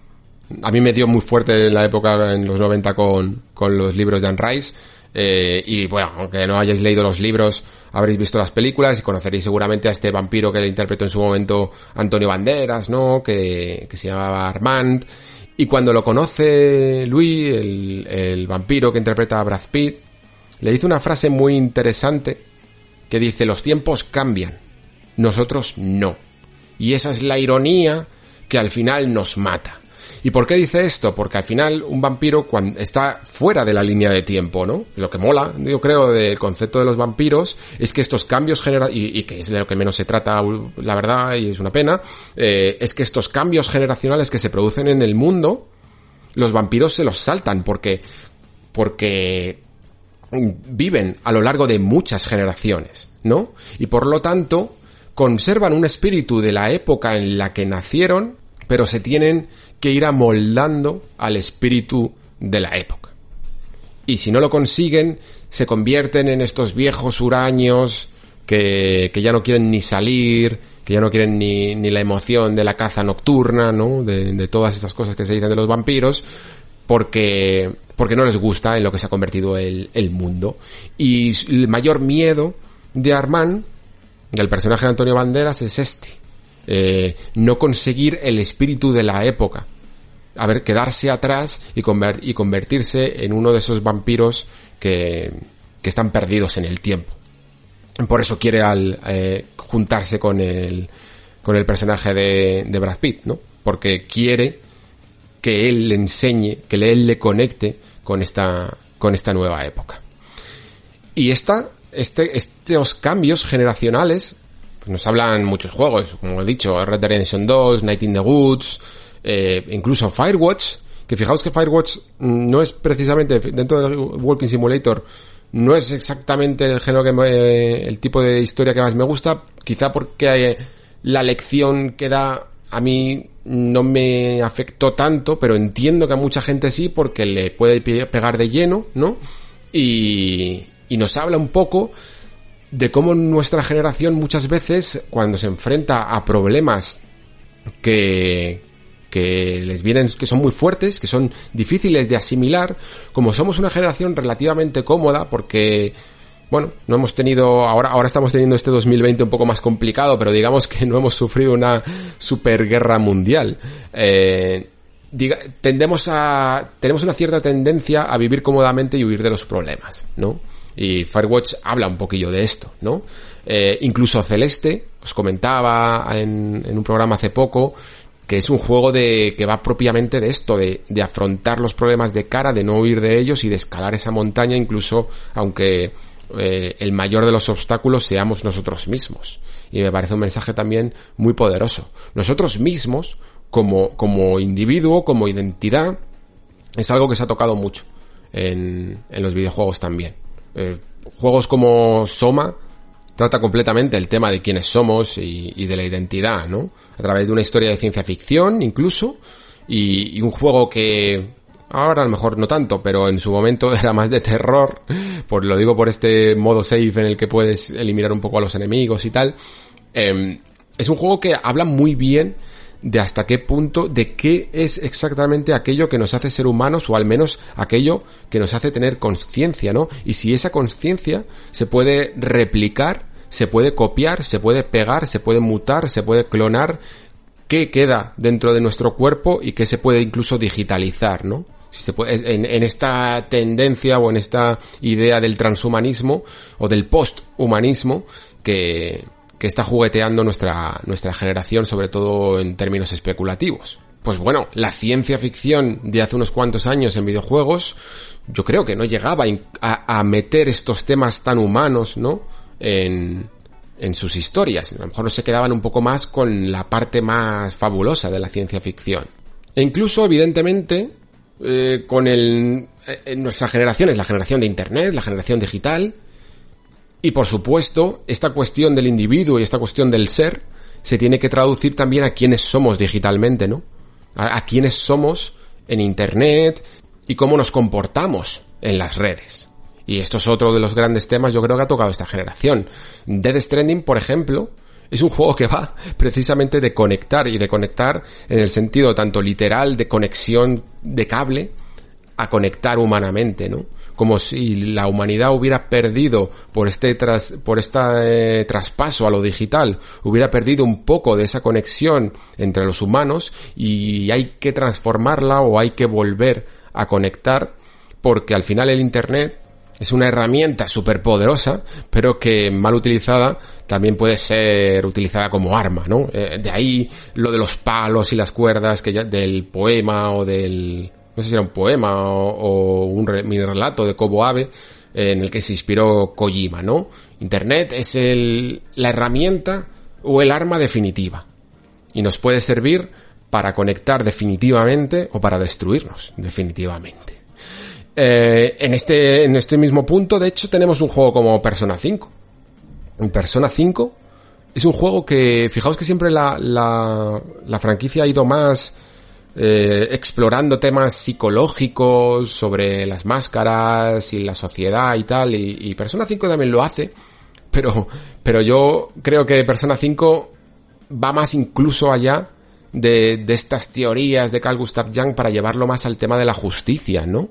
[SPEAKER 1] A mí me dio muy fuerte en la época, en los 90, con, con los libros de Anne Rice. Eh, y bueno, aunque no hayáis leído los libros, habréis visto las películas y conoceréis seguramente a este vampiro que le interpretó en su momento Antonio Banderas, ¿no? Que, que se llamaba Armand. Y cuando lo conoce Louis, el, el vampiro que interpreta a Brad Pitt, le dice una frase muy interesante que dice los tiempos cambian, nosotros no. Y esa es la ironía que al final nos mata. ¿Y por qué dice esto? Porque al final un vampiro cuando está fuera de la línea de tiempo, ¿no? Lo que mola, yo creo, del concepto de los vampiros es que estos cambios generacionales, y, que es de lo que menos se trata, la verdad, y es una pena, eh, es que estos cambios generacionales que se producen en el mundo, los vampiros se los saltan porque, porque viven a lo largo de muchas generaciones, ¿no? Y por lo tanto, conservan un espíritu de la época en la que nacieron, pero se tienen que ir amoldando al espíritu de la época. Y si no lo consiguen, se convierten en estos viejos huraños que, que ya no quieren ni salir, que ya no quieren ni, ni la emoción de la caza nocturna, ¿no? De, de todas estas cosas que se dicen de los vampiros, porque porque no les gusta en lo que se ha convertido el, el mundo. Y el mayor miedo de Armand, del personaje de Antonio Banderas, es este. Eh, no conseguir el espíritu de la época. A ver, quedarse atrás y, y convertirse en uno de esos vampiros que, que están perdidos en el tiempo. Por eso quiere al, eh, juntarse con el, con el personaje de, de Brad Pitt, ¿no? Porque quiere que él le enseñe, que él le conecte con esta, con esta nueva época. Y esta, este, estos cambios generacionales, pues nos hablan muchos juegos, como he dicho, Red Dead Redemption 2, Night in the Woods, eh, incluso Firewatch, que fijaos que Firewatch no es precisamente, dentro del Walking Simulator, no es exactamente el género que me, el tipo de historia que más me gusta, quizá porque la lección que da a mí no me afectó tanto, pero entiendo que a mucha gente sí porque le puede pegar de lleno, ¿no? Y, y nos habla un poco de cómo nuestra generación muchas veces cuando se enfrenta a problemas que, que les vienen, que son muy fuertes, que son difíciles de asimilar, como somos una generación relativamente cómoda porque bueno, no hemos tenido, ahora, ahora estamos teniendo este 2020 un poco más complicado, pero digamos que no hemos sufrido una superguerra mundial. Eh, diga, tendemos a, tenemos una cierta tendencia a vivir cómodamente y huir de los problemas, ¿no? Y Firewatch habla un poquillo de esto, ¿no? Eh, incluso Celeste, os comentaba en, en un programa hace poco, que es un juego de que va propiamente de esto, de, de, afrontar los problemas de cara, de no huir de ellos y de escalar esa montaña, incluso aunque eh, el mayor de los obstáculos seamos nosotros mismos. Y me parece un mensaje también muy poderoso. Nosotros mismos, como, como individuo, como identidad, es algo que se ha tocado mucho en, en los videojuegos también. Eh, juegos como Soma trata completamente el tema de quiénes somos y, de la identidad, ¿no? A través de una historia de ciencia ficción, incluso, y un juego que Ahora a lo mejor no tanto, pero en su momento era más de terror, por lo digo por este modo safe en el que puedes eliminar un poco a los enemigos y tal. Eh, es un juego que habla muy bien de hasta qué punto, de qué es exactamente aquello que nos hace ser humanos o al menos aquello que nos hace tener conciencia, ¿no? Y si esa conciencia se puede replicar, se puede copiar, se puede pegar, se puede mutar, se puede clonar, qué queda dentro de nuestro cuerpo y qué se puede incluso digitalizar, ¿no? Si se puede, en, esta tendencia o en esta idea del transhumanismo o del posthumanismo que, que está jugueteando nuestra, nuestra generación, sobre todo en términos especulativos. Pues bueno, la ciencia ficción de hace unos cuantos años en videojuegos, yo creo que no llegaba a, a meter estos temas tan humanos, ¿no? En, en sus historias. A lo mejor no se quedaban un poco más con la parte más fabulosa de la ciencia ficción. E incluso, evidentemente, eh, con el, eh, nuestra generación es la generación de Internet, la generación digital, y por supuesto, esta cuestión del individuo y esta cuestión del ser se tiene que traducir también a quienes somos digitalmente, ¿no? A, a quienes somos en Internet y cómo nos comportamos en las redes. Y esto es otro de los grandes temas yo creo que ha tocado esta generación. Dead Stranding, por ejemplo, es un juego que va precisamente de conectar y de conectar en el sentido tanto literal de conexión de cable a conectar humanamente, ¿no? Como si la humanidad hubiera perdido por este tras, por este traspaso a lo digital, hubiera perdido un poco de esa conexión entre los humanos y hay que transformarla o hay que volver a conectar porque al final el internet es una herramienta súper poderosa, pero que mal utilizada también puede ser utilizada como arma, ¿no? Eh, de ahí lo de los palos y las cuerdas que del poema o del, no sé si era un poema o, un mini relato de Kobo Abe, en el que se inspiró Kojima, ¿no? Internet es el, la herramienta o el arma definitiva. Y nos puede servir para conectar definitivamente o para destruirnos definitivamente. Eh, en este, en este mismo punto, de hecho, tenemos un juego como Persona 5. En Persona 5 es un juego que, fijaos que siempre la, la, la franquicia ha ido más eh, explorando temas psicológicos sobre las máscaras y la sociedad y tal, y, y Persona 5 también lo hace, pero, pero yo creo que Persona 5 va más incluso allá de, de estas teorías de Carl Gustav Jung para llevarlo más al tema de la justicia, ¿no?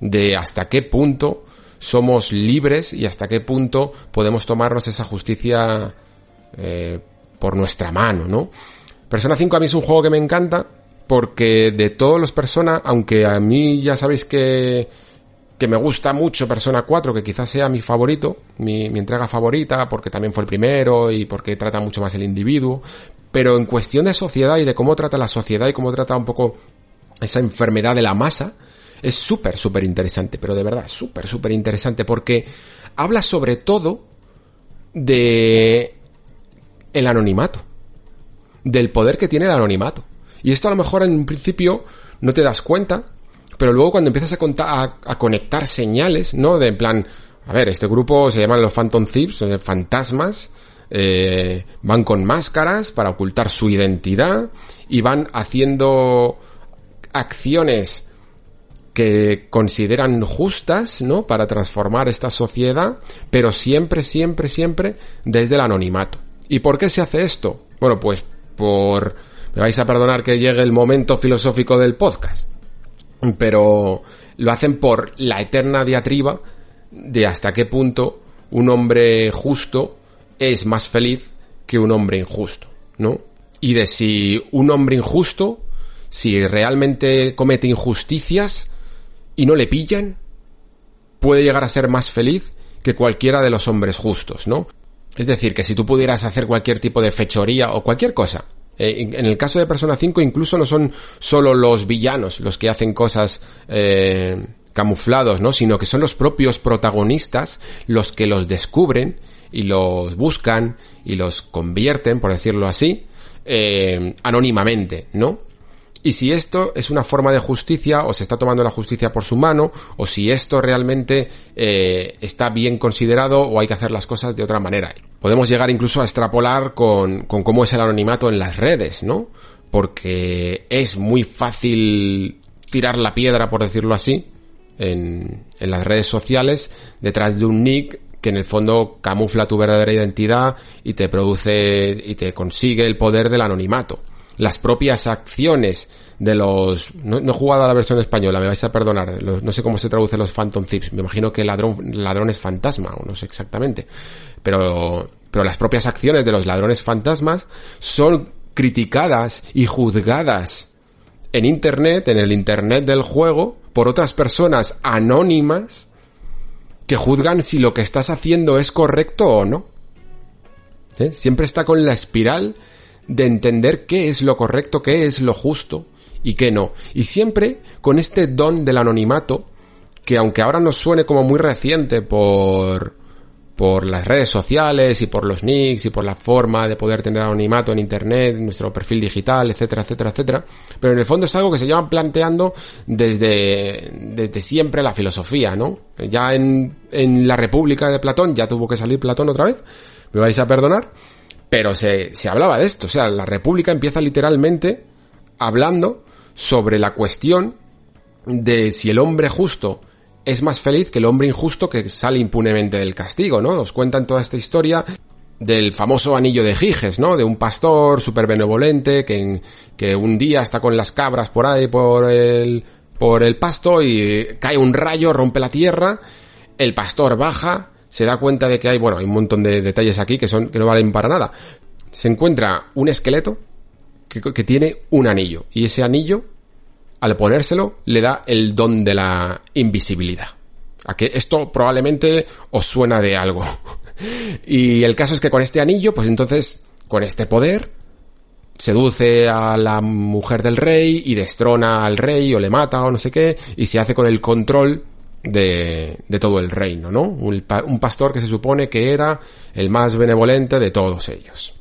[SPEAKER 1] De hasta qué punto somos libres y hasta qué punto podemos tomarnos esa justicia eh, por nuestra mano, ¿no? Persona 5 a mí es un juego que me encanta porque de todos los Persona, aunque a mí ya sabéis que, que me gusta mucho Persona 4, que quizás sea mi favorito, mi, mi entrega favorita, porque también fue el primero y porque trata mucho más el individuo, pero en cuestión de sociedad y de cómo trata la sociedad y cómo trata un poco esa enfermedad de la masa, es súper, súper interesante, pero de verdad, súper, súper interesante, porque habla sobre todo de el anonimato, del poder que tiene el anonimato. Y esto a lo mejor en un principio no te das cuenta, pero luego cuando empiezas a, contar, a, conectar señales, ¿no? De en plan, a ver, este grupo se llaman los Phantom Thieves, fantasmas, eh, van con máscaras para ocultar su identidad y van haciendo acciones que consideran justas, ¿no? Para transformar esta sociedad, pero siempre, siempre, siempre desde el anonimato. ¿Y por qué se hace esto? Bueno, pues por... Me vais a perdonar que llegue el momento filosófico del podcast. Pero lo hacen por la eterna diatriba de hasta qué punto un hombre justo es más feliz que un hombre injusto, ¿no? Y de si un hombre injusto, si realmente comete injusticias y no le pillan, puede llegar a ser más feliz que cualquiera de los hombres justos, ¿no? Es decir, que si tú pudieras hacer cualquier tipo de fechoría o cualquier cosa, eh, en el caso de Persona 5 incluso no son solo los villanos los que hacen cosas eh, camuflados, ¿no? Sino que son los propios protagonistas los que los descubren y los buscan y los convierten, por decirlo así, eh, anónimamente, ¿no? Y si esto es una forma de justicia, o se está tomando la justicia por su mano, o si esto realmente eh, está bien considerado, o hay que hacer las cosas de otra manera. Podemos llegar incluso a extrapolar con, con cómo es el anonimato en las redes, ¿no? Porque es muy fácil tirar la piedra, por decirlo así, en, en las redes sociales, detrás de un nick que en el fondo camufla tu verdadera identidad y te produce y te consigue el poder del anonimato las propias acciones de los... No, he jugado a la versión española, me vais a perdonar, no sé cómo se traduce los Phantom Thieves, me imagino que ladrón, ladrón es fantasma, o no sé exactamente, pero, pero las propias acciones de los ladrones fantasmas son criticadas y juzgadas en Internet, en el Internet del juego, por otras personas anónimas que juzgan si lo que estás haciendo es correcto o no. ¿Eh? Siempre está con la espiral de entender qué es lo correcto, qué es lo justo y qué no. Y siempre con este don del anonimato, que aunque ahora nos suene como muy reciente por, por las redes sociales y por los nicks y por la forma de poder tener anonimato en internet, nuestro perfil digital, etcétera, etcétera, etcétera. Pero en el fondo es algo que se lleva planteando desde, desde siempre la filosofía, ¿no? Ya en, en la República de Platón, ya tuvo que salir Platón otra vez, me vais a perdonar, pero se, se hablaba de esto, o sea, la República empieza literalmente hablando sobre la cuestión de si el hombre justo es más feliz que el hombre injusto que sale impunemente del castigo, ¿no? Nos cuentan toda esta historia del famoso anillo de Giges, ¿no? De un pastor súper benevolente que, que un día está con las cabras por ahí por el, por el pasto y cae un rayo, rompe la tierra, el pastor baja, se da cuenta de que hay, bueno, hay un montón de detalles aquí que son, que no valen para nada. Se encuentra un esqueleto que, que tiene un anillo. Y ese anillo, al ponérselo, le da el don de la invisibilidad. A que esto probablemente os suena de algo. y el caso es que con este anillo, pues entonces, con este poder, seduce a la mujer del rey y destrona al rey o le mata o no sé qué, y se hace con el control de, todo el reino, ¿no? Un, un pastor que se supone que era el más benevolente de todos ellos.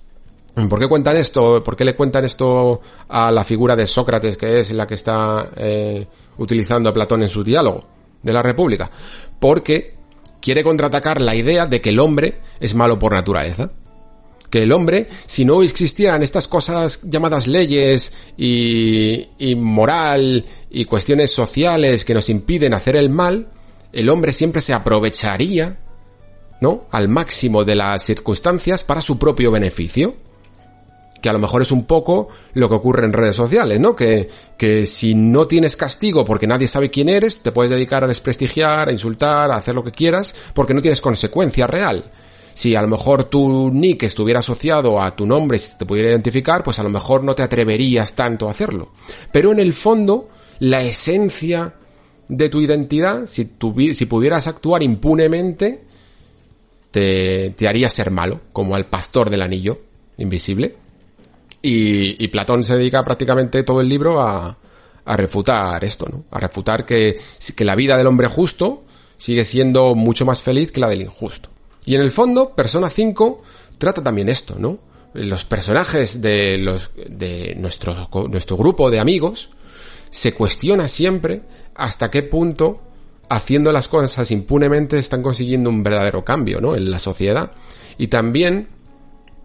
[SPEAKER 1] ¿Por qué cuentan esto? ¿Por qué le cuentan esto a la figura de Sócrates, que es la que está eh, utilizando a Platón en su diálogo de la República? Porque quiere contraatacar la idea de que el hombre es malo por naturaleza. Que el hombre, si no existieran estas cosas llamadas leyes y, y moral y cuestiones sociales que nos impiden hacer el mal, el hombre siempre se aprovecharía, ¿no? Al máximo de las circunstancias para su propio beneficio. Que a lo mejor es un poco lo que ocurre en redes sociales, ¿no? Que, que si no tienes castigo porque nadie sabe quién eres, te puedes dedicar a desprestigiar, a insultar, a hacer lo que quieras, porque no tienes consecuencia real. Si a lo mejor tu nick estuviera asociado a tu nombre, si te pudiera identificar, pues a lo mejor no te atreverías tanto a hacerlo. Pero en el fondo, la esencia de tu identidad, si, pudieras actuar impunemente, te, haría ser malo, como al pastor del anillo invisible. Y, Platón se dedica prácticamente todo el libro a, refutar esto, ¿no? A refutar que la vida del hombre justo sigue siendo mucho más feliz que la del injusto. Y en el fondo, Persona 5 trata también esto, ¿no? Los personajes de los, de nuestro, nuestro grupo de amigos se cuestiona siempre hasta qué punto haciendo las cosas impunemente están consiguiendo un verdadero cambio, ¿no? En la sociedad. Y también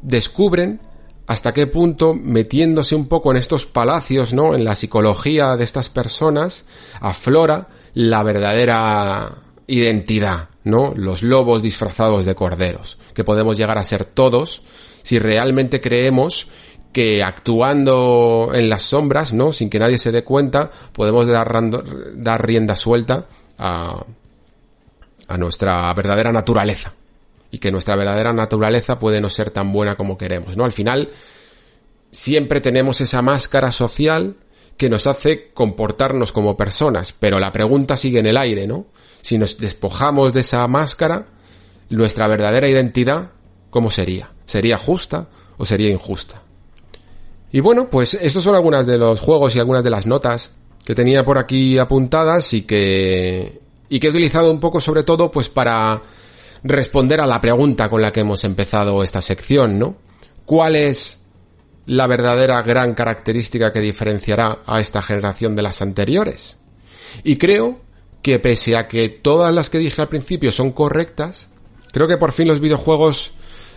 [SPEAKER 1] descubren hasta qué punto metiéndose un poco en estos palacios, ¿no? En la psicología de estas personas, aflora la verdadera identidad, ¿no? Los lobos disfrazados de corderos, que podemos llegar a ser todos si realmente creemos que actuando en las sombras, ¿no? Sin que nadie se dé cuenta, podemos dar, rienda suelta a, a nuestra verdadera naturaleza y que nuestra verdadera naturaleza puede no ser tan buena como queremos, ¿no? Al final, siempre tenemos esa máscara social que nos hace comportarnos como personas, pero la pregunta sigue en el aire, ¿no? Si nos despojamos de esa máscara, nuestra verdadera identidad, ¿cómo sería? ¿Sería justa o sería injusta? Y bueno, pues estos son algunas de los juegos y algunas de las notas que tenía por aquí apuntadas y que y que he utilizado un poco sobre todo pues para responder a la pregunta con la que hemos empezado esta sección, ¿no? ¿Cuál es la verdadera gran característica que diferenciará a esta generación de las anteriores? Y creo que pese a que todas las que dije al principio son correctas, creo que por fin los videojuegos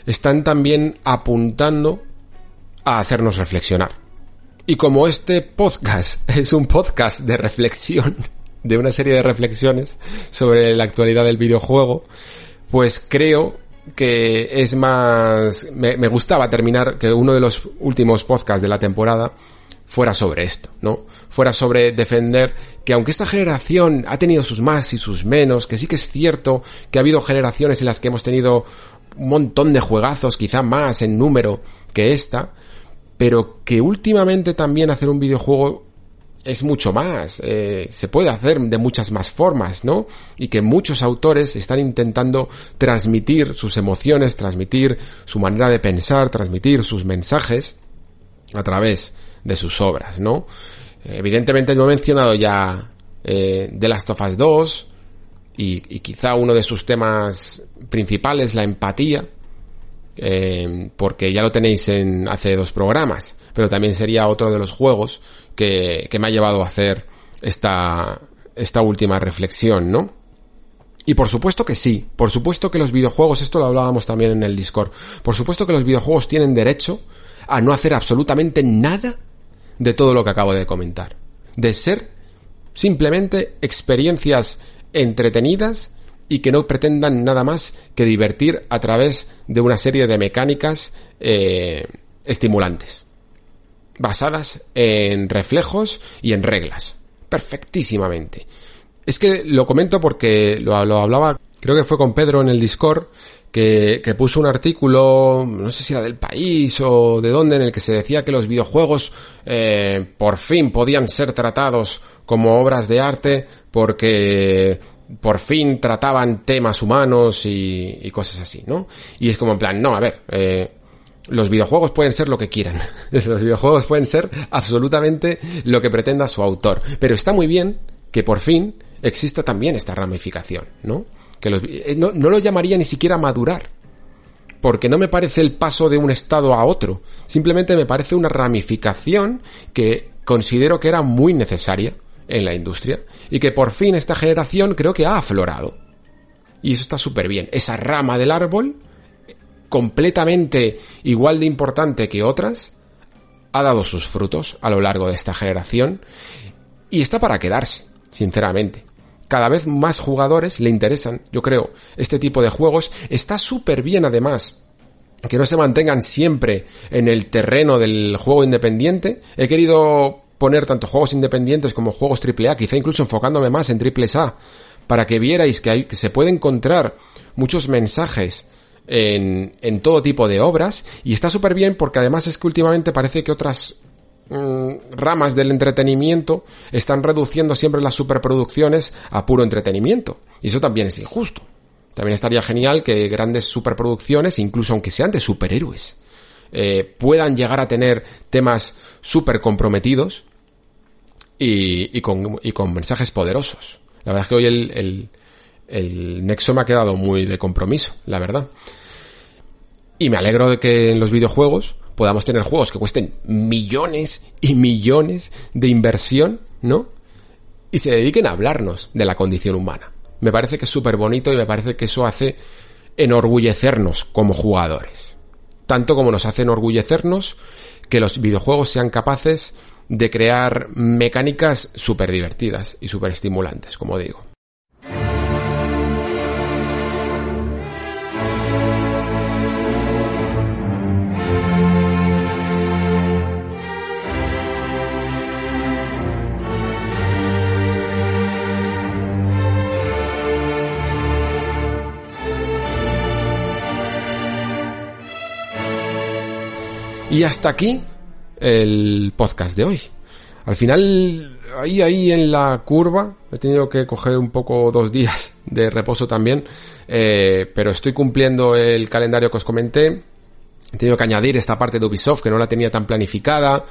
[SPEAKER 1] están también apuntando a hacernos reflexionar. Y como este podcast es un podcast de reflexión, de una serie de reflexiones sobre la actualidad del videojuego, pues creo que es más... Me, gustaba terminar que uno de los últimos podcasts de la temporada fuera sobre esto, ¿no? Fuera sobre defender que aunque esta generación ha tenido sus más y sus menos, que sí que es cierto que ha habido generaciones en las que hemos tenido un montón de juegazos, quizá más en número que esta, pero que últimamente también hacer un videojuego es mucho más, eh, se puede hacer de muchas más formas, ¿no? Y que muchos autores están intentando transmitir sus emociones, transmitir su manera de pensar, transmitir sus mensajes a través de sus obras, ¿no? Evidentemente no he mencionado ya eh, The Last of Us 2 y, y quizá uno de sus temas principales, la empatía, eh, porque ya lo tenéis en hace dos programas, pero también sería otro de los juegos que, que me ha llevado a hacer esta, esta última reflexión, ¿no? Y por supuesto que sí, por supuesto que los videojuegos, esto lo hablábamos también en el Discord, por supuesto que los videojuegos tienen derecho a no hacer absolutamente nada de todo lo que acabo de comentar. De ser simplemente experiencias entretenidas y que no pretendan nada más que divertir a través de una serie de mecánicas eh, estimulantes, basadas en reflejos y en reglas, perfectísimamente. Es que lo comento porque lo, hablaba, creo que fue con Pedro en el Discord, que, que, puso un artículo, no sé si era del país o de dónde, en el que se decía que los videojuegos eh, por fin podían ser tratados como obras de arte porque por fin trataban temas humanos y, cosas así, ¿no? Y es como en plan, no, a ver, eh, los videojuegos pueden ser lo que quieran. los videojuegos pueden ser absolutamente lo que pretenda su autor. Pero está muy bien que por fin exista también esta ramificación, ¿no? Que eh, no, no lo llamaría ni siquiera madurar. Porque no me parece el paso de un estado a otro. Simplemente me parece una ramificación que considero que era muy necesaria en la industria y que por fin esta generación creo que ha aflorado. Y eso está súper bien. Esa rama del árbol, completamente igual de importante que otras, ha dado sus frutos a lo largo de esta generación y está para quedarse, sinceramente. Cada vez más jugadores le interesan, yo creo, este tipo de juegos. Está súper bien además que no se mantengan siempre en el terreno del juego independiente. He querido poner tanto juegos independientes como juegos AAA, quizá incluso enfocándome más en triple A, para que vierais que, hay, que se puede encontrar muchos mensajes en, en todo tipo de obras y está súper bien porque además es que últimamente parece que otras mm, ramas del entretenimiento están reduciendo siempre las superproducciones a puro entretenimiento y eso también es injusto. También estaría genial que grandes superproducciones, incluso aunque sean de superhéroes, eh, puedan llegar a tener temas súper comprometidos y, y, con, y con mensajes poderosos. La verdad es que hoy el, el, el Nexo me ha quedado muy de compromiso, la verdad. Y me alegro de que en los videojuegos podamos tener juegos que cuesten millones y millones de inversión, ¿no? Y se dediquen a hablarnos de la condición humana. Me parece que es súper bonito y me parece que eso hace enorgullecernos como jugadores. Tanto como nos hace enorgullecernos que los videojuegos sean capaces de crear mecánicas súper divertidas y súper estimulantes, como digo. Y hasta aquí el podcast de hoy. Al final, ahí, ahí en la curva, he tenido que coger un poco dos días de reposo también, eh, pero estoy cumpliendo el calendario que os comenté. He tenido que añadir esta parte de Ubisoft que no la tenía tan planificada.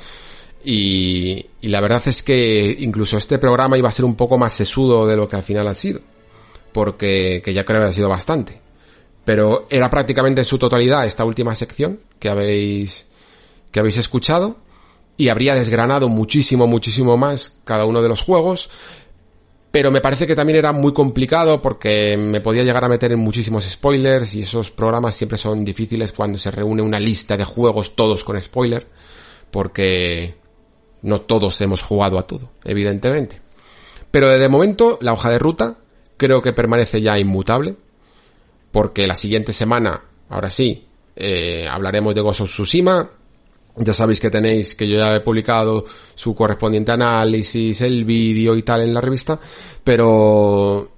[SPEAKER 1] Y, y la verdad es que incluso este programa iba a ser un poco más sesudo de lo que al final ha sido. Porque que ya creo que ha sido bastante. Pero era prácticamente en su totalidad esta última sección que habéis que habéis escuchado y habría desgranado muchísimo, muchísimo más cada uno de los juegos, pero me parece que también era muy complicado porque me podía llegar a meter en muchísimos spoilers y esos programas siempre son difíciles cuando se reúne una lista de juegos todos con spoiler, porque no todos hemos jugado a todo, evidentemente. Pero de momento la hoja de ruta creo que permanece ya inmutable, porque la siguiente semana, ahora sí, eh, hablaremos de Ghost of Tsushima, ya sabéis que tenéis, que yo ya he publicado su correspondiente análisis, el vídeo y tal en la revista, pero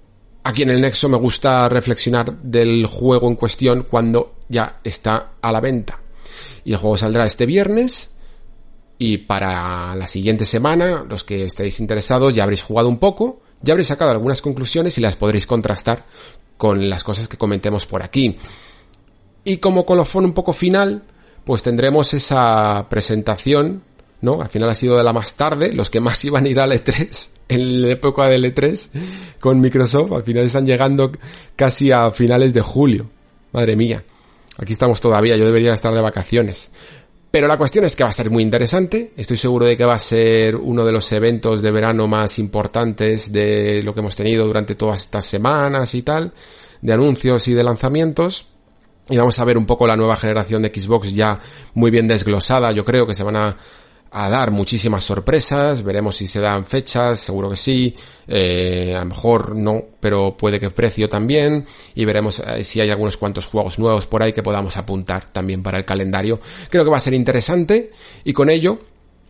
[SPEAKER 1] aquí en el Nexo me gusta reflexionar del juego en cuestión cuando ya está a la venta. Y el juego saldrá este viernes y para la siguiente semana, los que estéis interesados ya habréis jugado un poco, ya habréis sacado algunas conclusiones y las podréis contrastar con las cosas que comentemos por aquí. Y como colofón un poco final, pues tendremos esa presentación, ¿no? Al final ha sido de la más tarde, los que más iban a ir al E3, en la época del E3, con Microsoft, al final están llegando casi a finales de julio. Madre mía. Aquí estamos todavía, yo debería estar de vacaciones. Pero la cuestión es que va a ser muy interesante. Estoy seguro de que va a ser uno de los eventos de verano más importantes de lo que hemos tenido durante todas estas semanas y tal, de anuncios y de lanzamientos y vamos a ver un poco la nueva generación de Xbox ya muy bien desglosada. Yo creo que se van a, dar muchísimas sorpresas. Veremos si se dan fechas, seguro que sí. Eh, a lo mejor no, pero puede que precio también. Y veremos eh, si hay algunos cuantos juegos nuevos por ahí que podamos apuntar también para el calendario. Creo que va a ser interesante. Y con ello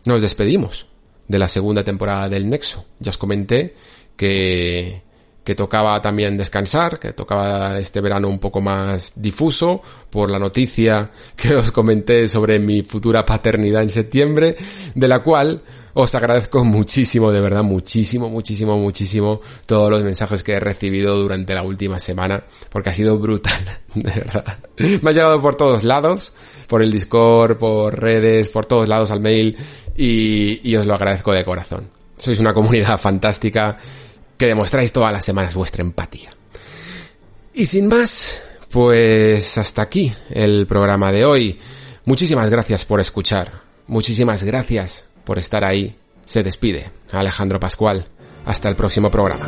[SPEAKER 1] nos despedimos de la segunda temporada del Nexo. Ya os comenté que que tocaba también descansar, que tocaba este verano un poco más difuso por la noticia que os comenté sobre mi futura paternidad en septiembre, de la cual os agradezco muchísimo, de verdad, muchísimo, muchísimo, muchísimo todos los mensajes que he recibido durante la última semana, porque ha sido brutal, de verdad. Me ha llegado por todos lados, por el Discord, por redes, por todos lados al mail, y, y os lo agradezco de corazón. Sois una comunidad fantástica que demostráis todas las semanas vuestra empatía. Y sin más, pues hasta aquí el programa de hoy. Muchísimas gracias por escuchar. Muchísimas gracias por estar ahí. Se despide Alejandro Pascual. Hasta el próximo programa.